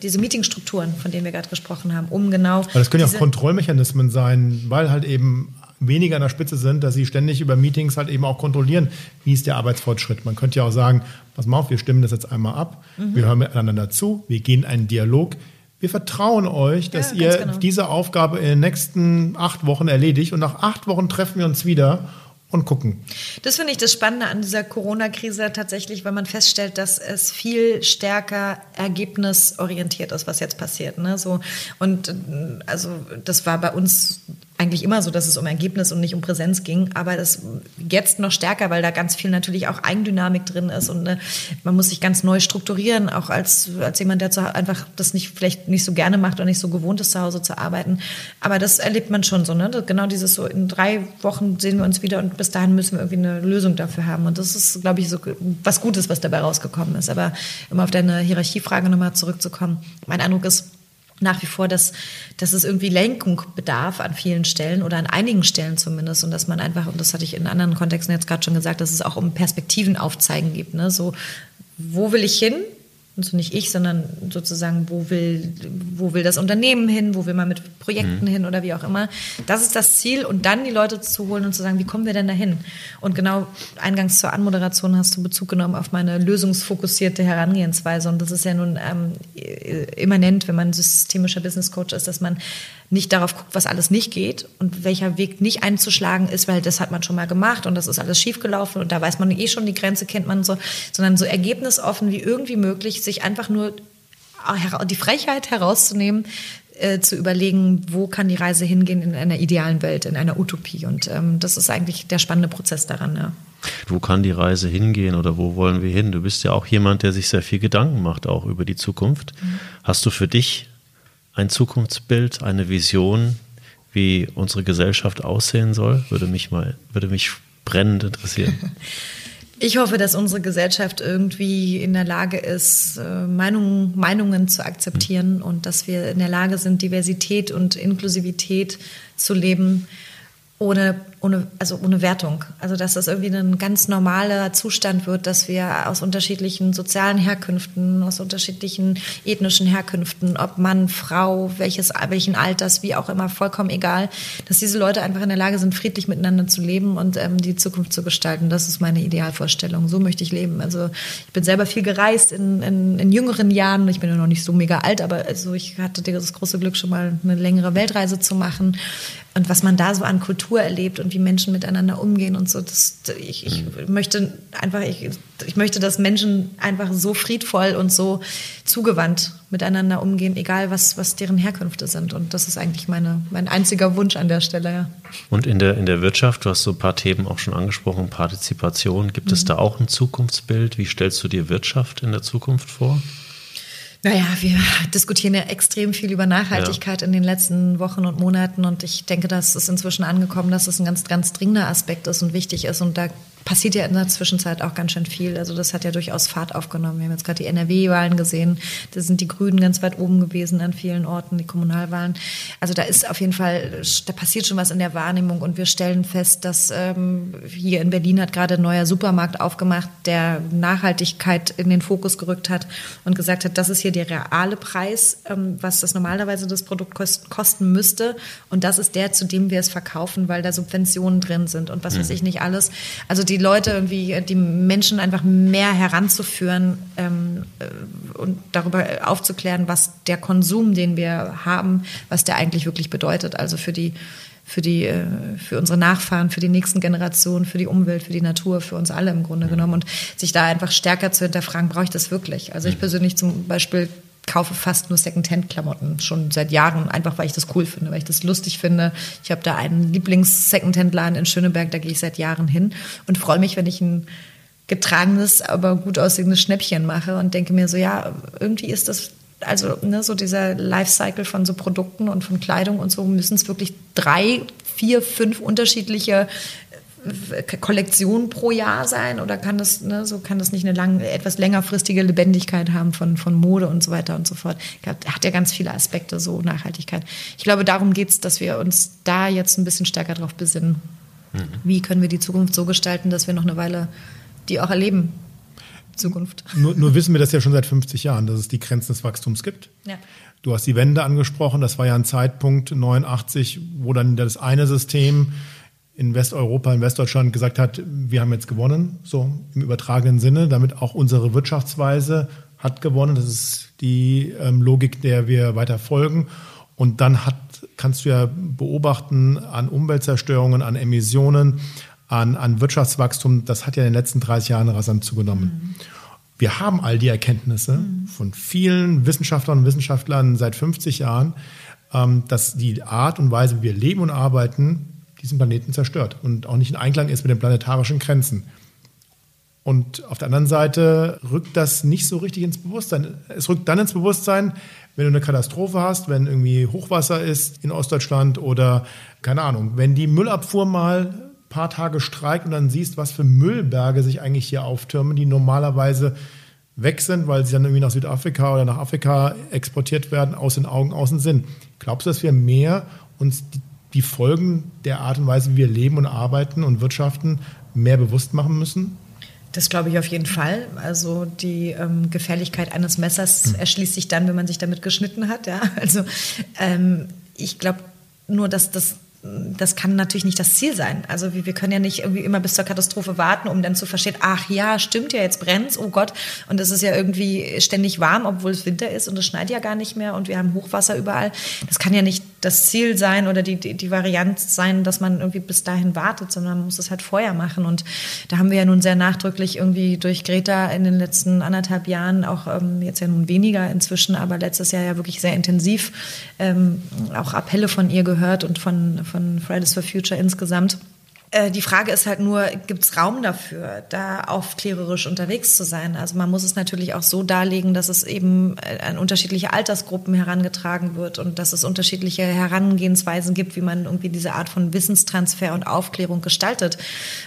diese Meetingstrukturen, von denen wir gerade gesprochen haben, um genau. Aber das können ja auch Kontrollmechanismen sein, weil halt eben weniger an der Spitze sind, dass sie ständig über Meetings halt eben auch kontrollieren, wie ist der Arbeitsfortschritt. Man könnte ja auch sagen, pass mal auf, wir stimmen das jetzt einmal ab, mhm. wir hören miteinander zu, wir gehen einen Dialog. Wir vertrauen euch, dass ja, ihr genau. diese Aufgabe in den nächsten acht Wochen erledigt und nach acht Wochen treffen wir uns wieder und gucken. Das finde ich das Spannende an dieser Corona-Krise tatsächlich, weil man feststellt, dass es viel stärker ergebnisorientiert ist, was jetzt passiert. Ne? So, und also das war bei uns eigentlich immer so, dass es um Ergebnis und nicht um Präsenz ging, aber das jetzt noch stärker, weil da ganz viel natürlich auch Eigendynamik drin ist und ne, man muss sich ganz neu strukturieren, auch als, als jemand, der zu, einfach das nicht vielleicht nicht so gerne macht oder nicht so gewohnt ist, zu Hause zu arbeiten. Aber das erlebt man schon so, ne? Genau dieses so, in drei Wochen sehen wir uns wieder und bis dahin müssen wir irgendwie eine Lösung dafür haben. Und das ist, glaube ich, so was Gutes, was dabei rausgekommen ist. Aber um auf deine Hierarchiefrage nochmal zurückzukommen, mein Eindruck ist, nach wie vor, dass, dass es irgendwie Lenkung bedarf an vielen Stellen oder an einigen Stellen zumindest und dass man einfach, und das hatte ich in anderen Kontexten jetzt gerade schon gesagt, dass es auch um Perspektiven aufzeigen gibt. Ne? So, wo will ich hin? Und so nicht ich, sondern sozusagen, wo will, wo will das Unternehmen hin, wo will man mit Projekten mhm. hin oder wie auch immer. Das ist das Ziel und dann die Leute zu holen und zu sagen, wie kommen wir denn dahin? Und genau eingangs zur Anmoderation hast du Bezug genommen auf meine lösungsfokussierte Herangehensweise und das ist ja nun ähm, immanent, wenn man systemischer Business Coach ist, dass man nicht darauf guckt, was alles nicht geht und welcher Weg nicht einzuschlagen ist, weil das hat man schon mal gemacht und das ist alles schiefgelaufen und da weiß man eh schon, die Grenze kennt man so, sondern so ergebnisoffen wie irgendwie möglich, sich einfach nur die Frechheit herauszunehmen, äh, zu überlegen, wo kann die Reise hingehen in einer idealen Welt, in einer Utopie. Und ähm, das ist eigentlich der spannende Prozess daran. Ja. Wo kann die Reise hingehen oder wo wollen wir hin? Du bist ja auch jemand, der sich sehr viel Gedanken macht, auch über die Zukunft. Mhm. Hast du für dich ein Zukunftsbild, eine Vision, wie unsere Gesellschaft aussehen soll? Würde mich mal, würde mich brennend interessieren. Ich hoffe, dass unsere Gesellschaft irgendwie in der Lage ist, äh, Meinungen, Meinungen zu akzeptieren mhm. und dass wir in der Lage sind, Diversität und Inklusivität zu leben ohne, ohne, also ohne Wertung. Also dass das irgendwie ein ganz normaler Zustand wird, dass wir aus unterschiedlichen sozialen Herkünften, aus unterschiedlichen ethnischen Herkünften, ob Mann, Frau, welches, welchen Alters, wie auch immer, vollkommen egal, dass diese Leute einfach in der Lage sind, friedlich miteinander zu leben und ähm, die Zukunft zu gestalten. Das ist meine Idealvorstellung. So möchte ich leben. Also ich bin selber viel gereist in, in, in jüngeren Jahren. Ich bin ja noch nicht so mega alt, aber also ich hatte das große Glück, schon mal eine längere Weltreise zu machen und was man da so an Kultur erlebt und wie Menschen miteinander umgehen und so. Das, ich, ich mhm. möchte einfach, ich, ich möchte, dass Menschen einfach so friedvoll und so zugewandt miteinander umgehen, egal was, was deren Herkünfte sind. Und das ist eigentlich meine, mein einziger Wunsch an der Stelle. Ja. Und in der, in der Wirtschaft, du hast so ein paar Themen auch schon angesprochen, Partizipation. Gibt mhm. es da auch ein Zukunftsbild? Wie stellst du dir Wirtschaft in der Zukunft vor? Naja, wir diskutieren ja extrem viel über Nachhaltigkeit ja. in den letzten Wochen und Monaten und ich denke, das ist inzwischen angekommen, dass es ein ganz, ganz dringender Aspekt ist und wichtig ist und da passiert ja in der Zwischenzeit auch ganz schön viel. Also das hat ja durchaus Fahrt aufgenommen. Wir haben jetzt gerade die NRW-Wahlen gesehen. Da sind die Grünen ganz weit oben gewesen an vielen Orten, die Kommunalwahlen. Also da ist auf jeden Fall, da passiert schon was in der Wahrnehmung und wir stellen fest, dass ähm, hier in Berlin hat gerade ein neuer Supermarkt aufgemacht, der Nachhaltigkeit in den Fokus gerückt hat und gesagt hat, das ist hier der reale Preis, ähm, was das normalerweise das Produkt kost kosten müsste und das ist der, zu dem wir es verkaufen, weil da Subventionen drin sind und was mhm. weiß ich nicht alles. Also die Leute irgendwie, die Menschen einfach mehr heranzuführen ähm, äh, und darüber aufzuklären, was der Konsum, den wir haben, was der eigentlich wirklich bedeutet. Also für die für die, äh, für unsere Nachfahren, für die nächsten Generationen, für die Umwelt, für die Natur, für uns alle im Grunde genommen und sich da einfach stärker zu hinterfragen, brauche ich das wirklich? Also ich persönlich zum Beispiel kaufe fast nur Secondhand-Klamotten schon seit Jahren, einfach weil ich das cool finde, weil ich das lustig finde. Ich habe da einen Lieblings-Secondhand-Laden in Schöneberg, da gehe ich seit Jahren hin und freue mich, wenn ich ein getragenes, aber gut aussehendes Schnäppchen mache und denke mir so, ja, irgendwie ist das also ne, so dieser Lifecycle von so Produkten und von Kleidung und so müssen es wirklich drei, vier, fünf unterschiedliche Kollektion pro Jahr sein oder kann das, ne, so kann das nicht eine lang, etwas längerfristige Lebendigkeit haben von, von Mode und so weiter und so fort. Hat ja ganz viele Aspekte, so Nachhaltigkeit. Ich glaube, darum geht es, dass wir uns da jetzt ein bisschen stärker drauf besinnen. Mhm. Wie können wir die Zukunft so gestalten, dass wir noch eine Weile die auch erleben, Zukunft. Nur, nur wissen wir das ja schon seit 50 Jahren, dass es die Grenzen des Wachstums gibt. Ja. Du hast die Wende angesprochen, das war ja ein Zeitpunkt 89, wo dann das eine System in Westeuropa, in Westdeutschland gesagt hat, wir haben jetzt gewonnen, so im übertragenen Sinne, damit auch unsere Wirtschaftsweise hat gewonnen. Das ist die ähm, Logik, der wir weiter folgen. Und dann hat, kannst du ja beobachten an Umweltzerstörungen, an Emissionen, an, an Wirtschaftswachstum, das hat ja in den letzten 30 Jahren rasant zugenommen. Mhm. Wir haben all die Erkenntnisse mhm. von vielen Wissenschaftlern und Wissenschaftlern seit 50 Jahren, ähm, dass die Art und Weise, wie wir leben und arbeiten, diesen Planeten zerstört und auch nicht in Einklang ist mit den planetarischen Grenzen. Und auf der anderen Seite rückt das nicht so richtig ins Bewusstsein. Es rückt dann ins Bewusstsein, wenn du eine Katastrophe hast, wenn irgendwie Hochwasser ist in Ostdeutschland oder keine Ahnung, wenn die Müllabfuhr mal ein paar Tage streikt und dann siehst, was für Müllberge sich eigentlich hier auftürmen, die normalerweise weg sind, weil sie dann irgendwie nach Südafrika oder nach Afrika exportiert werden, aus den Augen, aus dem Sinn. Glaubst du, dass wir mehr uns die Folgen der Art und Weise, wie wir leben und arbeiten und wirtschaften, mehr bewusst machen müssen? Das glaube ich auf jeden Fall. Also die ähm, Gefährlichkeit eines Messers hm. erschließt sich dann, wenn man sich damit geschnitten hat. Ja? Also ähm, ich glaube nur, dass das das kann natürlich nicht das Ziel sein. Also wir, wir können ja nicht irgendwie immer bis zur Katastrophe warten, um dann zu verstehen, ach ja, stimmt ja, jetzt brennt's, oh Gott. Und es ist ja irgendwie ständig warm, obwohl es Winter ist und es schneit ja gar nicht mehr und wir haben Hochwasser überall. Das kann ja nicht das Ziel sein oder die, die, die Variante sein, dass man irgendwie bis dahin wartet, sondern man muss es halt vorher machen. Und da haben wir ja nun sehr nachdrücklich irgendwie durch Greta in den letzten anderthalb Jahren, auch ähm, jetzt ja nun weniger inzwischen, aber letztes Jahr ja wirklich sehr intensiv ähm, auch Appelle von ihr gehört und von von Fridays for Future insgesamt. Äh, die Frage ist halt nur, gibt es Raum dafür, da aufklärerisch unterwegs zu sein? Also man muss es natürlich auch so darlegen, dass es eben äh, an unterschiedliche Altersgruppen herangetragen wird und dass es unterschiedliche Herangehensweisen gibt, wie man irgendwie diese Art von Wissenstransfer und Aufklärung gestaltet.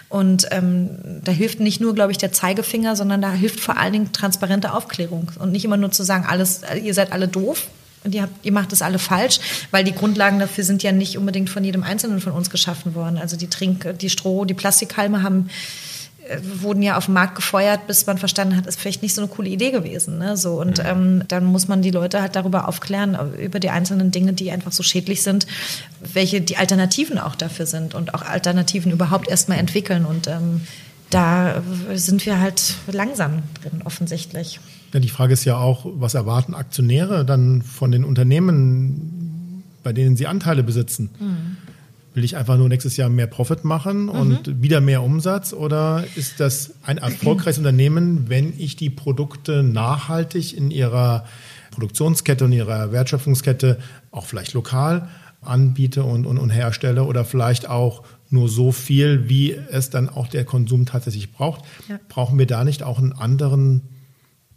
Und ähm, da hilft nicht nur, glaube ich, der Zeigefinger, sondern da hilft vor allen Dingen transparente Aufklärung und nicht immer nur zu sagen, alles, ihr seid alle doof, und ihr, habt, ihr macht das alle falsch, weil die Grundlagen dafür sind ja nicht unbedingt von jedem Einzelnen von uns geschaffen worden. Also die Trink, die Stroh, die Plastikhalme haben äh, wurden ja auf den Markt gefeuert, bis man verstanden hat, ist vielleicht nicht so eine coole Idee gewesen. Ne? So, und mhm. ähm, dann muss man die Leute halt darüber aufklären, über die einzelnen Dinge, die einfach so schädlich sind, welche die Alternativen auch dafür sind und auch Alternativen überhaupt erstmal entwickeln. Und ähm, da sind wir halt langsam drin, offensichtlich. Ja, die Frage ist ja auch, was erwarten Aktionäre dann von den Unternehmen, bei denen sie Anteile besitzen? Mhm. Will ich einfach nur nächstes Jahr mehr Profit machen mhm. und wieder mehr Umsatz? Oder ist das ein erfolgreiches Unternehmen, wenn ich die Produkte nachhaltig in ihrer Produktionskette und ihrer Wertschöpfungskette auch vielleicht lokal anbiete und, und, und herstelle oder vielleicht auch nur so viel, wie es dann auch der Konsum tatsächlich braucht? Ja. Brauchen wir da nicht auch einen anderen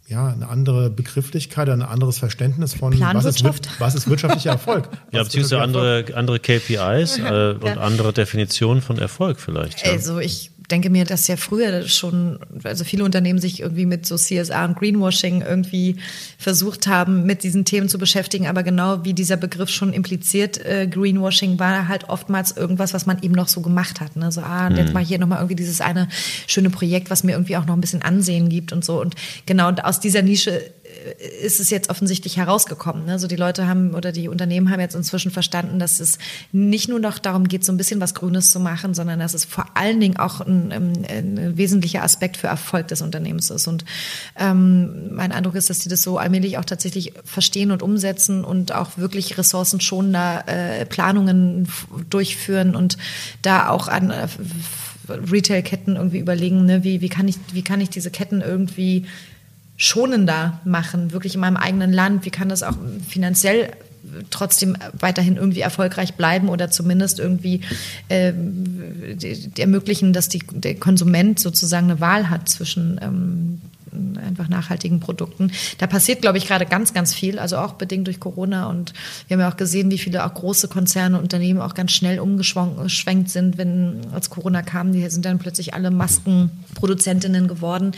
ja, eine andere Begrifflichkeit, ein anderes Verständnis von was ist, was ist wirtschaftlicher Erfolg. ja, beziehungsweise andere, andere KPIs ja, äh, und ja. andere Definitionen von Erfolg vielleicht. Ja. Also ich denke mir, dass ja früher schon, also viele Unternehmen sich irgendwie mit so CSR und Greenwashing irgendwie versucht haben, mit diesen Themen zu beschäftigen. Aber genau wie dieser Begriff schon impliziert, äh, Greenwashing war halt oftmals irgendwas, was man eben noch so gemacht hat. Ne? So, ah, und jetzt mhm. mal hier nochmal irgendwie dieses eine schöne Projekt, was mir irgendwie auch noch ein bisschen Ansehen gibt und so. Und genau aus dieser Nische ist es jetzt offensichtlich herausgekommen. Also die Leute haben oder die Unternehmen haben jetzt inzwischen verstanden, dass es nicht nur noch darum geht, so ein bisschen was Grünes zu machen, sondern dass es vor allen Dingen auch ein, ein wesentlicher Aspekt für Erfolg des Unternehmens ist. Und ähm, mein Eindruck ist, dass die das so allmählich auch tatsächlich verstehen und umsetzen und auch wirklich ressourcenschonender äh, Planungen durchführen und da auch an äh, Retail-Ketten irgendwie überlegen, ne, wie, wie, kann ich, wie kann ich diese Ketten irgendwie schonender machen, wirklich in meinem eigenen Land? Wie kann das auch finanziell trotzdem weiterhin irgendwie erfolgreich bleiben oder zumindest irgendwie äh, ermöglichen, dass die, der Konsument sozusagen eine Wahl hat zwischen ähm, einfach nachhaltigen Produkten. Da passiert, glaube ich, gerade ganz, ganz viel, also auch bedingt durch Corona. Und wir haben ja auch gesehen, wie viele auch große Konzerne und Unternehmen auch ganz schnell umgeschwenkt sind, wenn als Corona kam, die sind dann plötzlich alle Maskenproduzentinnen geworden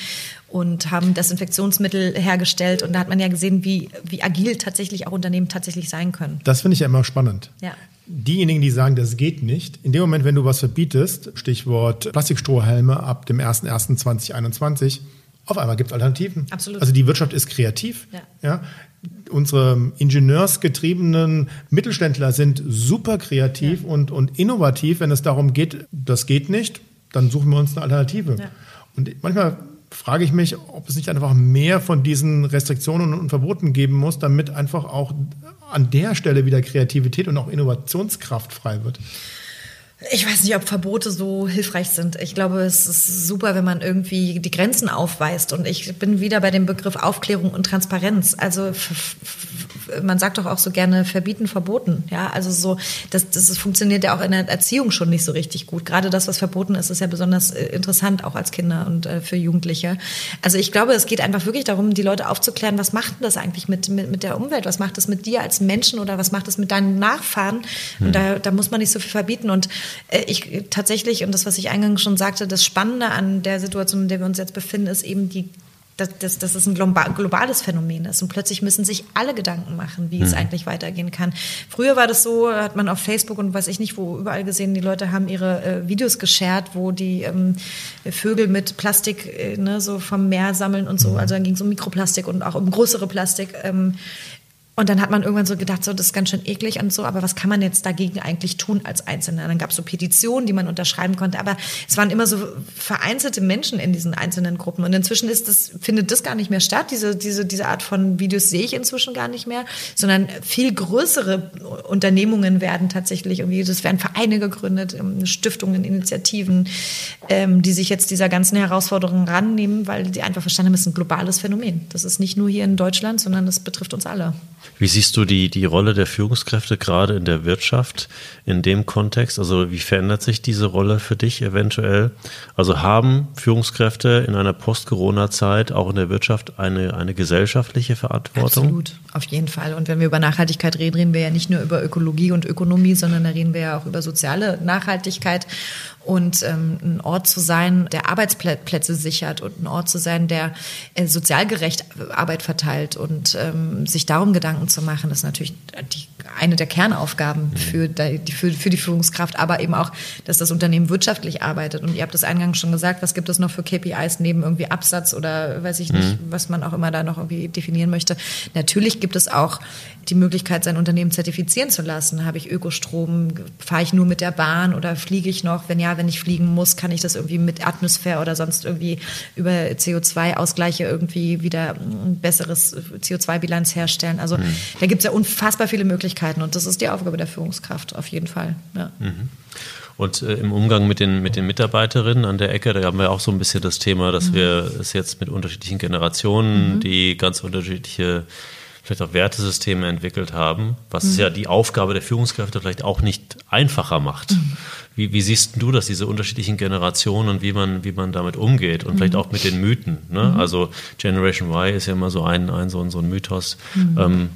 und haben Desinfektionsmittel hergestellt. Und da hat man ja gesehen, wie, wie agil tatsächlich auch Unternehmen tatsächlich sein können. Das finde ich ja immer spannend. Ja. Diejenigen, die sagen, das geht nicht, in dem Moment, wenn du was verbietest, Stichwort Plastikstrohhelme ab dem 01.01.2021, auf einmal gibt es Alternativen. Absolut. Also die Wirtschaft ist kreativ. Ja. ja. Unsere ingenieursgetriebenen Mittelständler sind super kreativ ja. und, und innovativ. Wenn es darum geht, das geht nicht, dann suchen wir uns eine Alternative. Ja. Und manchmal frage ich mich, ob es nicht einfach mehr von diesen Restriktionen und Verboten geben muss, damit einfach auch an der Stelle wieder Kreativität und auch Innovationskraft frei wird. Ich weiß nicht, ob Verbote so hilfreich sind. Ich glaube, es ist super, wenn man irgendwie die Grenzen aufweist. Und ich bin wieder bei dem Begriff Aufklärung und Transparenz. Also man sagt doch auch so gerne verbieten, verboten. Ja, also so, das, das funktioniert ja auch in der Erziehung schon nicht so richtig gut. Gerade das, was verboten ist, ist ja besonders äh, interessant, auch als Kinder und äh, für Jugendliche. Also ich glaube, es geht einfach wirklich darum, die Leute aufzuklären, was macht denn das eigentlich mit, mit, mit der Umwelt? Was macht das mit dir als Menschen oder was macht das mit deinen Nachfahren? Und hm. da, da muss man nicht so viel verbieten. Und äh, ich tatsächlich, und das, was ich eingangs schon sagte, das Spannende an der Situation, in der wir uns jetzt befinden, ist eben die dass, dass, dass es ein globales Phänomen ist. Und plötzlich müssen sich alle Gedanken machen, wie mhm. es eigentlich weitergehen kann. Früher war das so, hat man auf Facebook und weiß ich nicht, wo überall gesehen, die Leute haben ihre äh, Videos geshared, wo die ähm, Vögel mit Plastik äh, ne, so vom Meer sammeln und so. Mhm. Also dann ging es um Mikroplastik und auch um größere Plastik. Ähm, und dann hat man irgendwann so gedacht, so, das ist ganz schön eklig und so, aber was kann man jetzt dagegen eigentlich tun als Einzelner? Dann gab es so Petitionen, die man unterschreiben konnte, aber es waren immer so vereinzelte Menschen in diesen einzelnen Gruppen. Und inzwischen ist das, findet das gar nicht mehr statt. Diese, diese, diese Art von Videos sehe ich inzwischen gar nicht mehr, sondern viel größere Unternehmungen werden tatsächlich irgendwie, es werden Vereine gegründet, ähm, Stiftungen, Initiativen, ähm, die sich jetzt dieser ganzen Herausforderung rannehmen, weil die einfach verstanden haben, es ist ein globales Phänomen. Das ist nicht nur hier in Deutschland, sondern das betrifft uns alle. Wie siehst du die, die Rolle der Führungskräfte gerade in der Wirtschaft in dem Kontext? Also wie verändert sich diese Rolle für dich eventuell? Also haben Führungskräfte in einer Post-Corona-Zeit auch in der Wirtschaft eine, eine gesellschaftliche Verantwortung? Absolut, auf jeden Fall. Und wenn wir über Nachhaltigkeit reden, reden wir ja nicht nur über Ökologie und Ökonomie, sondern da reden wir ja auch über soziale Nachhaltigkeit und ähm, ein Ort zu sein, der Arbeitsplätze sichert und ein Ort zu sein, der äh, sozial gerecht Arbeit verteilt und ähm, sich darum Gedanken zu machen, ist natürlich die, eine der Kernaufgaben mhm. für die, für, für die Führungskraft, aber eben auch, dass das Unternehmen wirtschaftlich arbeitet. Und ihr habt das eingangs schon gesagt, was gibt es noch für KPIs neben irgendwie Absatz oder weiß ich nicht, mhm. was man auch immer da noch irgendwie definieren möchte. Natürlich gibt es auch die Möglichkeit, sein Unternehmen zertifizieren zu lassen. Habe ich Ökostrom? Fahre ich nur mit der Bahn oder fliege ich noch? Wenn ja, wenn ich fliegen muss, kann ich das irgendwie mit Atmosphäre oder sonst irgendwie über CO2-Ausgleiche irgendwie wieder ein besseres CO2-Bilanz herstellen. Also mhm. da gibt es ja unfassbar viele Möglichkeiten und das ist die Aufgabe der Führungskraft auf jeden Fall. Ja. Mhm. Und äh, im Umgang mit den, mit den Mitarbeiterinnen an der Ecke, da haben wir auch so ein bisschen das Thema, dass mhm. wir es jetzt mit unterschiedlichen Generationen, mhm. die ganz unterschiedliche vielleicht auch Wertesysteme entwickelt haben, was mhm. ja die Aufgabe der Führungskräfte vielleicht auch nicht einfacher macht. Mhm. Wie, wie, siehst du das, diese unterschiedlichen Generationen und wie man, wie man damit umgeht und mhm. vielleicht auch mit den Mythen? Ne? Mhm. Also Generation Y ist ja immer so ein, ein, so, ein, so ein Mythos. Mhm. Ähm,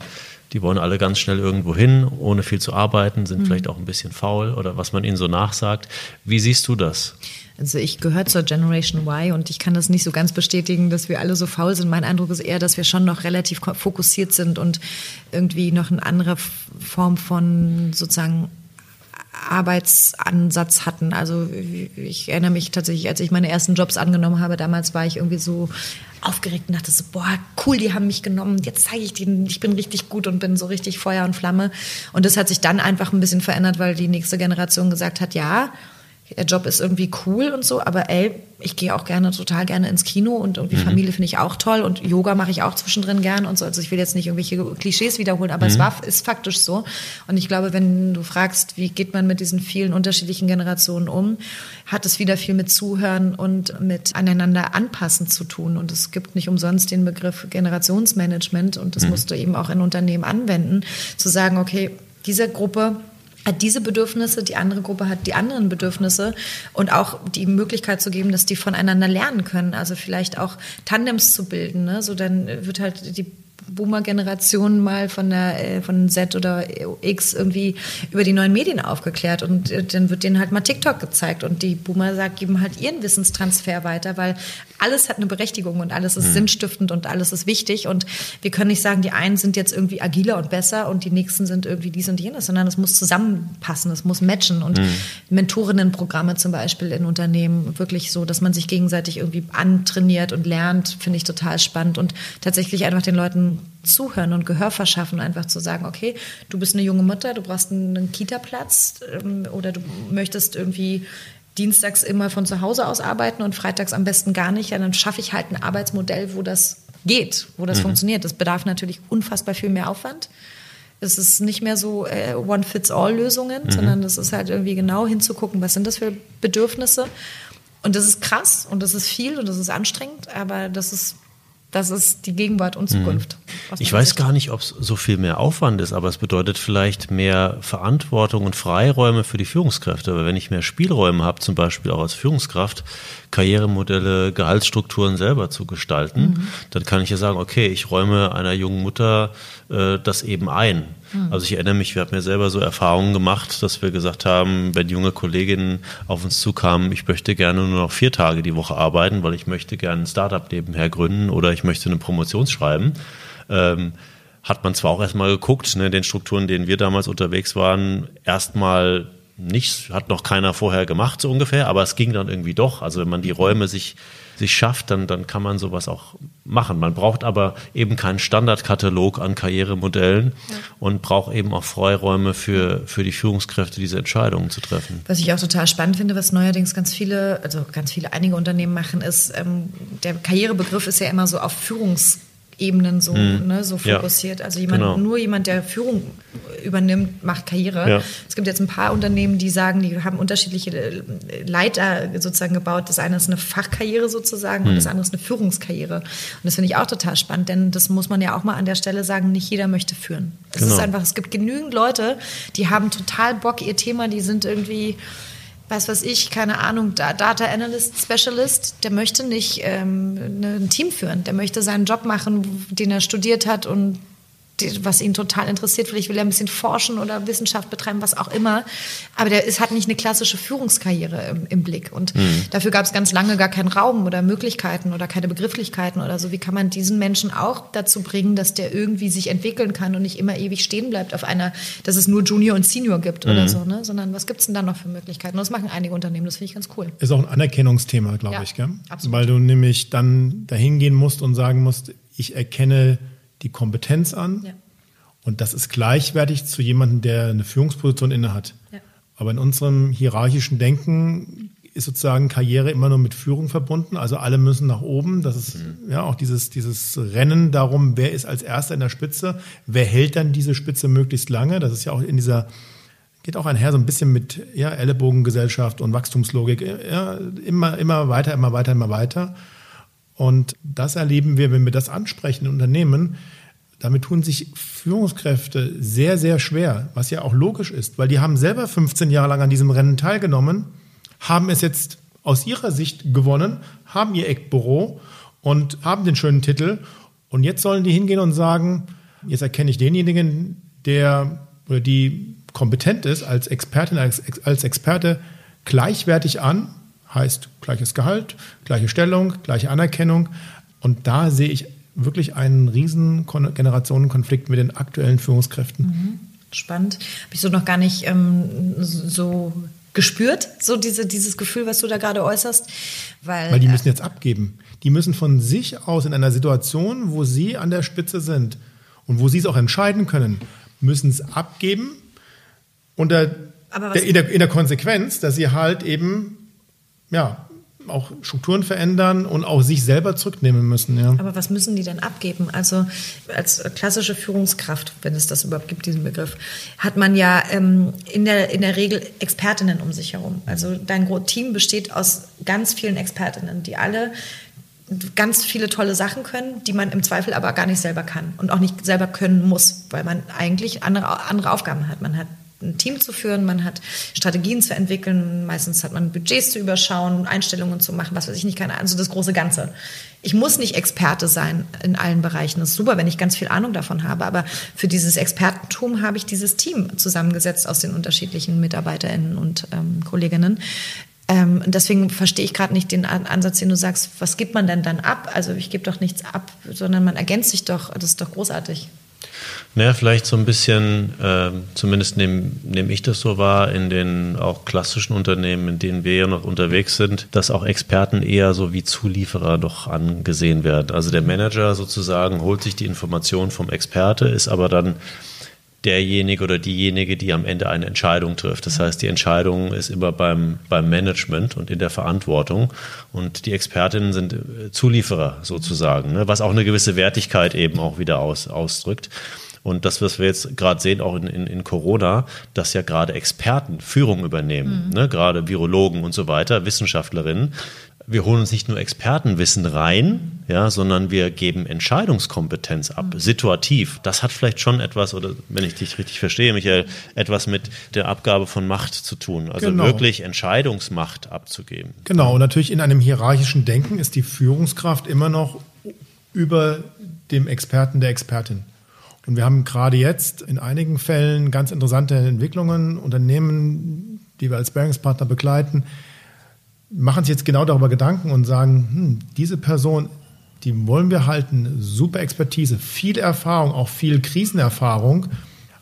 die wollen alle ganz schnell irgendwo hin, ohne viel zu arbeiten, sind mhm. vielleicht auch ein bisschen faul oder was man ihnen so nachsagt. Wie siehst du das? Also ich gehöre zur Generation Y und ich kann das nicht so ganz bestätigen, dass wir alle so faul sind. Mein Eindruck ist eher, dass wir schon noch relativ fokussiert sind und irgendwie noch eine andere Form von sozusagen Arbeitsansatz hatten. Also ich erinnere mich tatsächlich, als ich meine ersten Jobs angenommen habe, damals war ich irgendwie so aufgeregt und dachte so, boah, cool, die haben mich genommen, jetzt zeige ich denen, ich bin richtig gut und bin so richtig Feuer und Flamme. Und das hat sich dann einfach ein bisschen verändert, weil die nächste Generation gesagt hat, ja, der Job ist irgendwie cool und so, aber ey, ich gehe auch gerne, total gerne ins Kino und irgendwie mhm. Familie finde ich auch toll und Yoga mache ich auch zwischendrin gern und so. Also ich will jetzt nicht irgendwelche Klischees wiederholen, aber mhm. es war, ist faktisch so. Und ich glaube, wenn du fragst, wie geht man mit diesen vielen unterschiedlichen Generationen um, hat es wieder viel mit Zuhören und mit aneinander anpassen zu tun. Und es gibt nicht umsonst den Begriff Generationsmanagement und das mhm. musst du eben auch in Unternehmen anwenden, zu sagen, okay, diese Gruppe hat diese Bedürfnisse, die andere Gruppe hat die anderen Bedürfnisse und auch die Möglichkeit zu geben, dass die voneinander lernen können. Also vielleicht auch Tandems zu bilden. Ne? So dann wird halt die Boomer-Generation mal von der äh, von Z oder X irgendwie über die neuen Medien aufgeklärt und äh, dann wird denen halt mal TikTok gezeigt und die Boomer sagt, geben halt ihren Wissenstransfer weiter, weil alles hat eine Berechtigung und alles ist mhm. sinnstiftend und alles ist wichtig und wir können nicht sagen, die einen sind jetzt irgendwie agiler und besser und die nächsten sind irgendwie dies und jenes, sondern es muss zusammenpassen, es muss matchen und mhm. Mentorinnenprogramme zum Beispiel in Unternehmen wirklich so, dass man sich gegenseitig irgendwie antrainiert und lernt, finde ich total spannend und tatsächlich einfach den Leuten zuhören und Gehör verschaffen, einfach zu sagen, okay, du bist eine junge Mutter, du brauchst einen Kita-Platz ähm, oder du möchtest irgendwie dienstags immer von zu Hause aus arbeiten und freitags am besten gar nicht, ja, dann schaffe ich halt ein Arbeitsmodell, wo das geht, wo das mhm. funktioniert. Das bedarf natürlich unfassbar viel mehr Aufwand. Es ist nicht mehr so äh, One-Fits-All-Lösungen, mhm. sondern es ist halt irgendwie genau hinzugucken, was sind das für Bedürfnisse. Und das ist krass und das ist viel und das ist anstrengend, aber das ist das ist die Gegenwart und Zukunft. Mhm. Ich weiß gar nicht, ob es so viel mehr Aufwand ist, aber es bedeutet vielleicht mehr Verantwortung und Freiräume für die Führungskräfte. Weil wenn ich mehr Spielräume habe, zum Beispiel auch als Führungskraft, Karrieremodelle, Gehaltsstrukturen selber zu gestalten, mhm. dann kann ich ja sagen, okay, ich räume einer jungen Mutter äh, das eben ein. Mhm. Also ich erinnere mich, wir haben ja selber so Erfahrungen gemacht, dass wir gesagt haben, wenn junge Kolleginnen auf uns zukamen, ich möchte gerne nur noch vier Tage die Woche arbeiten, weil ich möchte gerne ein Startup nebenher gründen oder ich möchte eine Promotion schreiben. Ähm, hat man zwar auch erstmal geguckt, ne, den Strukturen, denen wir damals unterwegs waren, erstmal nichts, hat noch keiner vorher gemacht, so ungefähr, aber es ging dann irgendwie doch. Also wenn man die Räume sich, sich schafft, dann, dann kann man sowas auch machen. Man braucht aber eben keinen Standardkatalog an Karrieremodellen ja. und braucht eben auch Freiräume für, für die Führungskräfte, diese Entscheidungen zu treffen. Was ich auch total spannend finde, was neuerdings ganz viele, also ganz viele, einige Unternehmen machen, ist, ähm, der Karrierebegriff ist ja immer so auf Führungs Ebenen so, mhm. ne, so fokussiert. Ja, also jemand, genau. nur jemand, der Führung übernimmt, macht Karriere. Ja. Es gibt jetzt ein paar Unternehmen, die sagen, die haben unterschiedliche äh, Leiter sozusagen gebaut. Das eine ist eine Fachkarriere sozusagen mhm. und das andere ist eine Führungskarriere. Und das finde ich auch total spannend, denn das muss man ja auch mal an der Stelle sagen, nicht jeder möchte führen. Es genau. ist einfach, es gibt genügend Leute, die haben total Bock, ihr Thema, die sind irgendwie was weiß ich, keine Ahnung, Data Analyst, Specialist, der möchte nicht ähm, ne, ein Team führen. Der möchte seinen Job machen, den er studiert hat und was ihn total interessiert. Vielleicht will er ein bisschen forschen oder Wissenschaft betreiben, was auch immer. Aber der ist, hat nicht eine klassische Führungskarriere im, im Blick. Und mhm. dafür gab es ganz lange gar keinen Raum oder Möglichkeiten oder keine Begrifflichkeiten oder so. Wie kann man diesen Menschen auch dazu bringen, dass der irgendwie sich entwickeln kann und nicht immer ewig stehen bleibt auf einer, dass es nur Junior und Senior gibt mhm. oder so, ne? Sondern was gibt es denn da noch für Möglichkeiten? Und das machen einige Unternehmen, das finde ich ganz cool. Ist auch ein Anerkennungsthema, glaube ja, ich, gell? Absolut. Weil du nämlich dann dahin gehen musst und sagen musst, ich erkenne die Kompetenz an. Ja. Und das ist gleichwertig zu jemandem, der eine Führungsposition innehat. Ja. Aber in unserem hierarchischen Denken ist sozusagen Karriere immer nur mit Führung verbunden. Also alle müssen nach oben. Das ist mhm. ja auch dieses, dieses Rennen darum, wer ist als Erster in der Spitze, wer hält dann diese Spitze möglichst lange. Das ist ja auch in dieser, geht auch einher so ein bisschen mit ja, Ellenbogengesellschaft und Wachstumslogik. Ja, immer, immer weiter, immer weiter, immer weiter. Und das erleben wir, wenn wir das ansprechen in Unternehmen. Damit tun sich Führungskräfte sehr, sehr schwer, was ja auch logisch ist, weil die haben selber 15 Jahre lang an diesem Rennen teilgenommen, haben es jetzt aus ihrer Sicht gewonnen, haben ihr Eckbüro und haben den schönen Titel. Und jetzt sollen die hingehen und sagen, jetzt erkenne ich denjenigen, der oder die kompetent ist als Expertin, als, als Experte gleichwertig an, heißt gleiches Gehalt, gleiche Stellung, gleiche Anerkennung. Und da sehe ich wirklich einen riesen Generationenkonflikt mit den aktuellen Führungskräften. Mhm. Spannend. Habe ich so noch gar nicht ähm, so gespürt, so diese, dieses Gefühl, was du da gerade äußerst. Weil, Weil die müssen jetzt abgeben. Die müssen von sich aus in einer Situation, wo sie an der Spitze sind und wo sie es auch entscheiden können, müssen es abgeben unter der, in, der, in der Konsequenz, dass sie halt eben ja, auch Strukturen verändern und auch sich selber zurücknehmen müssen. Ja. Aber was müssen die denn abgeben? Also als klassische Führungskraft, wenn es das überhaupt gibt, diesen Begriff, hat man ja ähm, in, der, in der Regel Expertinnen um sich herum. Also dein Team besteht aus ganz vielen Expertinnen, die alle ganz viele tolle Sachen können, die man im Zweifel aber gar nicht selber kann und auch nicht selber können muss, weil man eigentlich andere, andere Aufgaben hat. Man hat ein Team zu führen, man hat Strategien zu entwickeln, meistens hat man Budgets zu überschauen, Einstellungen zu machen, was weiß ich nicht, keine also das große Ganze. Ich muss nicht Experte sein in allen Bereichen. Das ist super, wenn ich ganz viel Ahnung davon habe, aber für dieses Expertentum habe ich dieses Team zusammengesetzt aus den unterschiedlichen MitarbeiterInnen und ähm, Kolleginnen. Ähm, deswegen verstehe ich gerade nicht den Ansatz, den du sagst, was gibt man denn dann ab? Also ich gebe doch nichts ab, sondern man ergänzt sich doch, das ist doch großartig. Naja, vielleicht so ein bisschen, äh, zumindest nehme nehm ich das so wahr, in den auch klassischen Unternehmen, in denen wir ja noch unterwegs sind, dass auch Experten eher so wie Zulieferer doch angesehen werden. Also der Manager sozusagen holt sich die Information vom Experte, ist aber dann derjenige oder diejenige, die am Ende eine Entscheidung trifft. Das heißt, die Entscheidung ist immer beim, beim Management und in der Verantwortung. Und die Expertinnen sind äh, Zulieferer sozusagen, ne? was auch eine gewisse Wertigkeit eben auch wieder aus, ausdrückt. Und das, was wir jetzt gerade sehen, auch in, in, in, Corona, dass ja gerade Experten Führung übernehmen, mhm. ne? gerade Virologen und so weiter, Wissenschaftlerinnen, wir holen uns nicht nur Expertenwissen rein, ja, sondern wir geben Entscheidungskompetenz ab, mhm. situativ. Das hat vielleicht schon etwas, oder wenn ich dich richtig verstehe, Michael, etwas mit der Abgabe von Macht zu tun. Also genau. wirklich Entscheidungsmacht abzugeben. Genau, und natürlich in einem hierarchischen Denken ist die Führungskraft immer noch über dem Experten der Expertin. Und wir haben gerade jetzt in einigen Fällen ganz interessante Entwicklungen, Unternehmen, die wir als Bearingspartner begleiten, machen sich jetzt genau darüber Gedanken und sagen, hm, diese Person, die wollen wir halten, super Expertise, viel Erfahrung, auch viel Krisenerfahrung,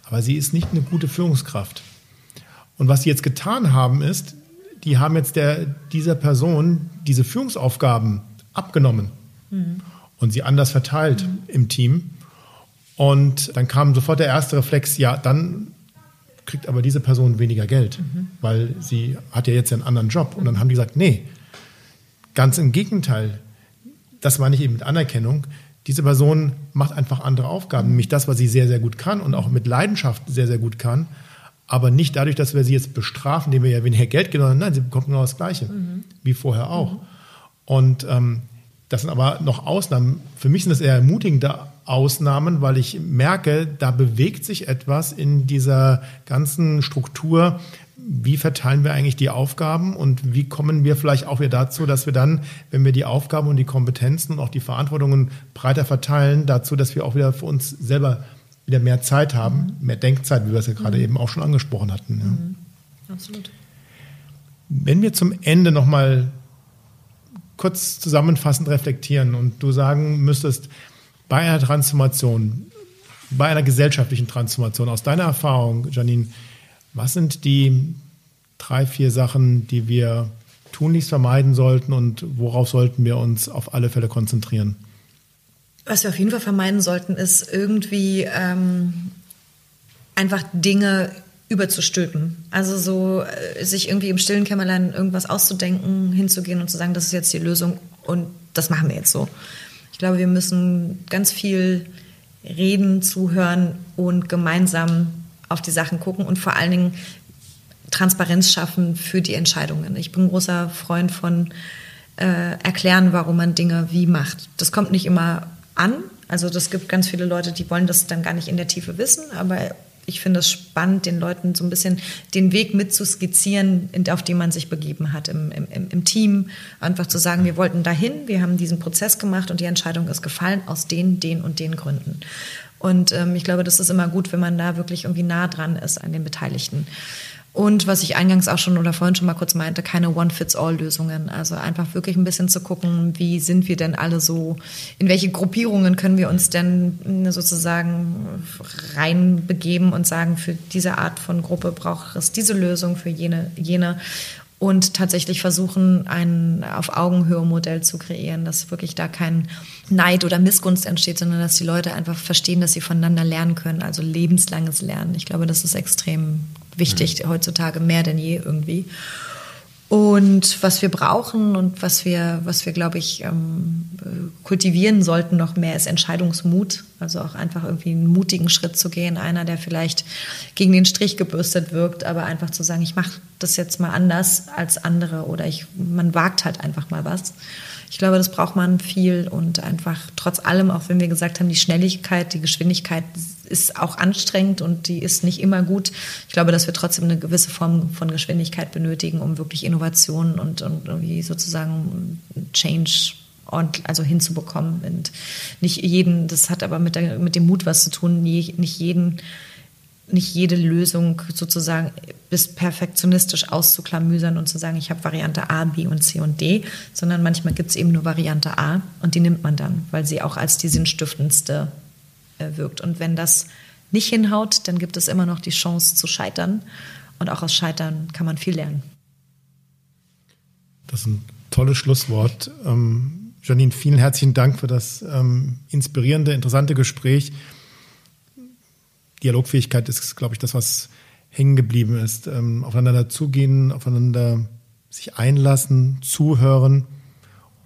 aber sie ist nicht eine gute Führungskraft. Und was sie jetzt getan haben, ist, die haben jetzt der, dieser Person diese Führungsaufgaben abgenommen mhm. und sie anders verteilt mhm. im Team. Und dann kam sofort der erste Reflex, ja, dann kriegt aber diese Person weniger Geld, mhm. weil sie hat ja jetzt einen anderen Job. Und dann haben die gesagt, nee, ganz im Gegenteil. Das meine ich eben mit Anerkennung. Diese Person macht einfach andere Aufgaben, nämlich das, was sie sehr, sehr gut kann und auch mit Leidenschaft sehr, sehr gut kann. Aber nicht dadurch, dass wir sie jetzt bestrafen, indem wir ja weniger Geld geben, sondern nein, sie bekommt genau das Gleiche, mhm. wie vorher auch. Mhm. Und ähm, das sind aber noch Ausnahmen. Für mich sind das eher ermutigende Ausnahmen, weil ich merke, da bewegt sich etwas in dieser ganzen Struktur. Wie verteilen wir eigentlich die Aufgaben und wie kommen wir vielleicht auch wieder dazu, dass wir dann, wenn wir die Aufgaben und die Kompetenzen und auch die Verantwortungen breiter verteilen, dazu, dass wir auch wieder für uns selber wieder mehr Zeit haben, mhm. mehr Denkzeit, wie wir es ja gerade mhm. eben auch schon angesprochen hatten. Ja. Mhm. Absolut. Wenn wir zum Ende nochmal kurz zusammenfassend reflektieren und du sagen müsstest, bei einer Transformation, bei einer gesellschaftlichen Transformation, aus deiner Erfahrung, Janine, was sind die drei, vier Sachen, die wir tunlichst vermeiden sollten und worauf sollten wir uns auf alle Fälle konzentrieren? Was wir auf jeden Fall vermeiden sollten, ist irgendwie ähm, einfach Dinge überzustülpen. Also so äh, sich irgendwie im stillen Kämmerlein irgendwas auszudenken, hinzugehen und zu sagen, das ist jetzt die Lösung und das machen wir jetzt so. Ich glaube, wir müssen ganz viel reden, zuhören und gemeinsam auf die Sachen gucken und vor allen Dingen Transparenz schaffen für die Entscheidungen. Ich bin großer Freund von äh, erklären, warum man Dinge wie macht. Das kommt nicht immer an. Also das gibt ganz viele Leute, die wollen das dann gar nicht in der Tiefe wissen, aber ich finde es spannend, den Leuten so ein bisschen den Weg mitzuskizzieren, auf den man sich begeben hat im, im, im, Team. Einfach zu sagen, wir wollten dahin, wir haben diesen Prozess gemacht und die Entscheidung ist gefallen aus den, den und den Gründen. Und ähm, ich glaube, das ist immer gut, wenn man da wirklich irgendwie nah dran ist an den Beteiligten. Und was ich eingangs auch schon oder vorhin schon mal kurz meinte, keine One-Fits-All-Lösungen. Also einfach wirklich ein bisschen zu gucken, wie sind wir denn alle so, in welche Gruppierungen können wir uns denn sozusagen reinbegeben und sagen, für diese Art von Gruppe braucht es diese Lösung, für jene, jene und tatsächlich versuchen, ein auf Augenhöhe Modell zu kreieren, dass wirklich da kein Neid oder Missgunst entsteht, sondern dass die Leute einfach verstehen, dass sie voneinander lernen können, also lebenslanges Lernen. Ich glaube, das ist extrem wichtig mhm. heutzutage mehr denn je irgendwie. Und was wir brauchen und was wir, was wir, glaube ich, ähm, kultivieren sollten noch mehr, ist Entscheidungsmut. Also auch einfach irgendwie einen mutigen Schritt zu gehen. Einer, der vielleicht gegen den Strich gebürstet wirkt, aber einfach zu sagen, ich mache das jetzt mal anders als andere oder ich, man wagt halt einfach mal was. Ich glaube, das braucht man viel und einfach trotz allem, auch wenn wir gesagt haben, die Schnelligkeit, die Geschwindigkeit ist auch anstrengend und die ist nicht immer gut. Ich glaube, dass wir trotzdem eine gewisse Form von Geschwindigkeit benötigen, um wirklich Innovationen und, und irgendwie sozusagen Change also hinzubekommen. Und nicht jeden, das hat aber mit, der, mit dem Mut was zu tun, nicht jeden nicht jede Lösung sozusagen bis perfektionistisch auszuklamüsern und zu sagen, ich habe Variante A, B und C und D, sondern manchmal gibt es eben nur Variante A und die nimmt man dann, weil sie auch als die sinnstiftendste wirkt. Und wenn das nicht hinhaut, dann gibt es immer noch die Chance zu scheitern und auch aus Scheitern kann man viel lernen. Das ist ein tolles Schlusswort. Ähm, Janine, vielen herzlichen Dank für das ähm, inspirierende, interessante Gespräch. Dialogfähigkeit ist, glaube ich, das, was hängen geblieben ist. Ähm, aufeinander zugehen, aufeinander sich einlassen, zuhören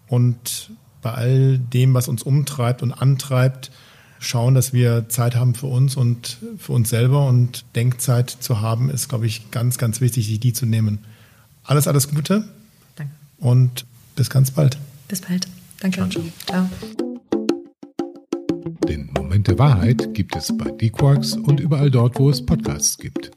und bei all dem, was uns umtreibt und antreibt, schauen, dass wir Zeit haben für uns und für uns selber und Denkzeit zu haben, ist, glaube ich, ganz, ganz wichtig, sich die zu nehmen. Alles, alles Gute. Danke. Und bis ganz bald. Bis bald. Danke. Ciao. Ciao. Den Moment der Wahrheit gibt es bei D-Quarks und überall dort, wo es Podcasts gibt.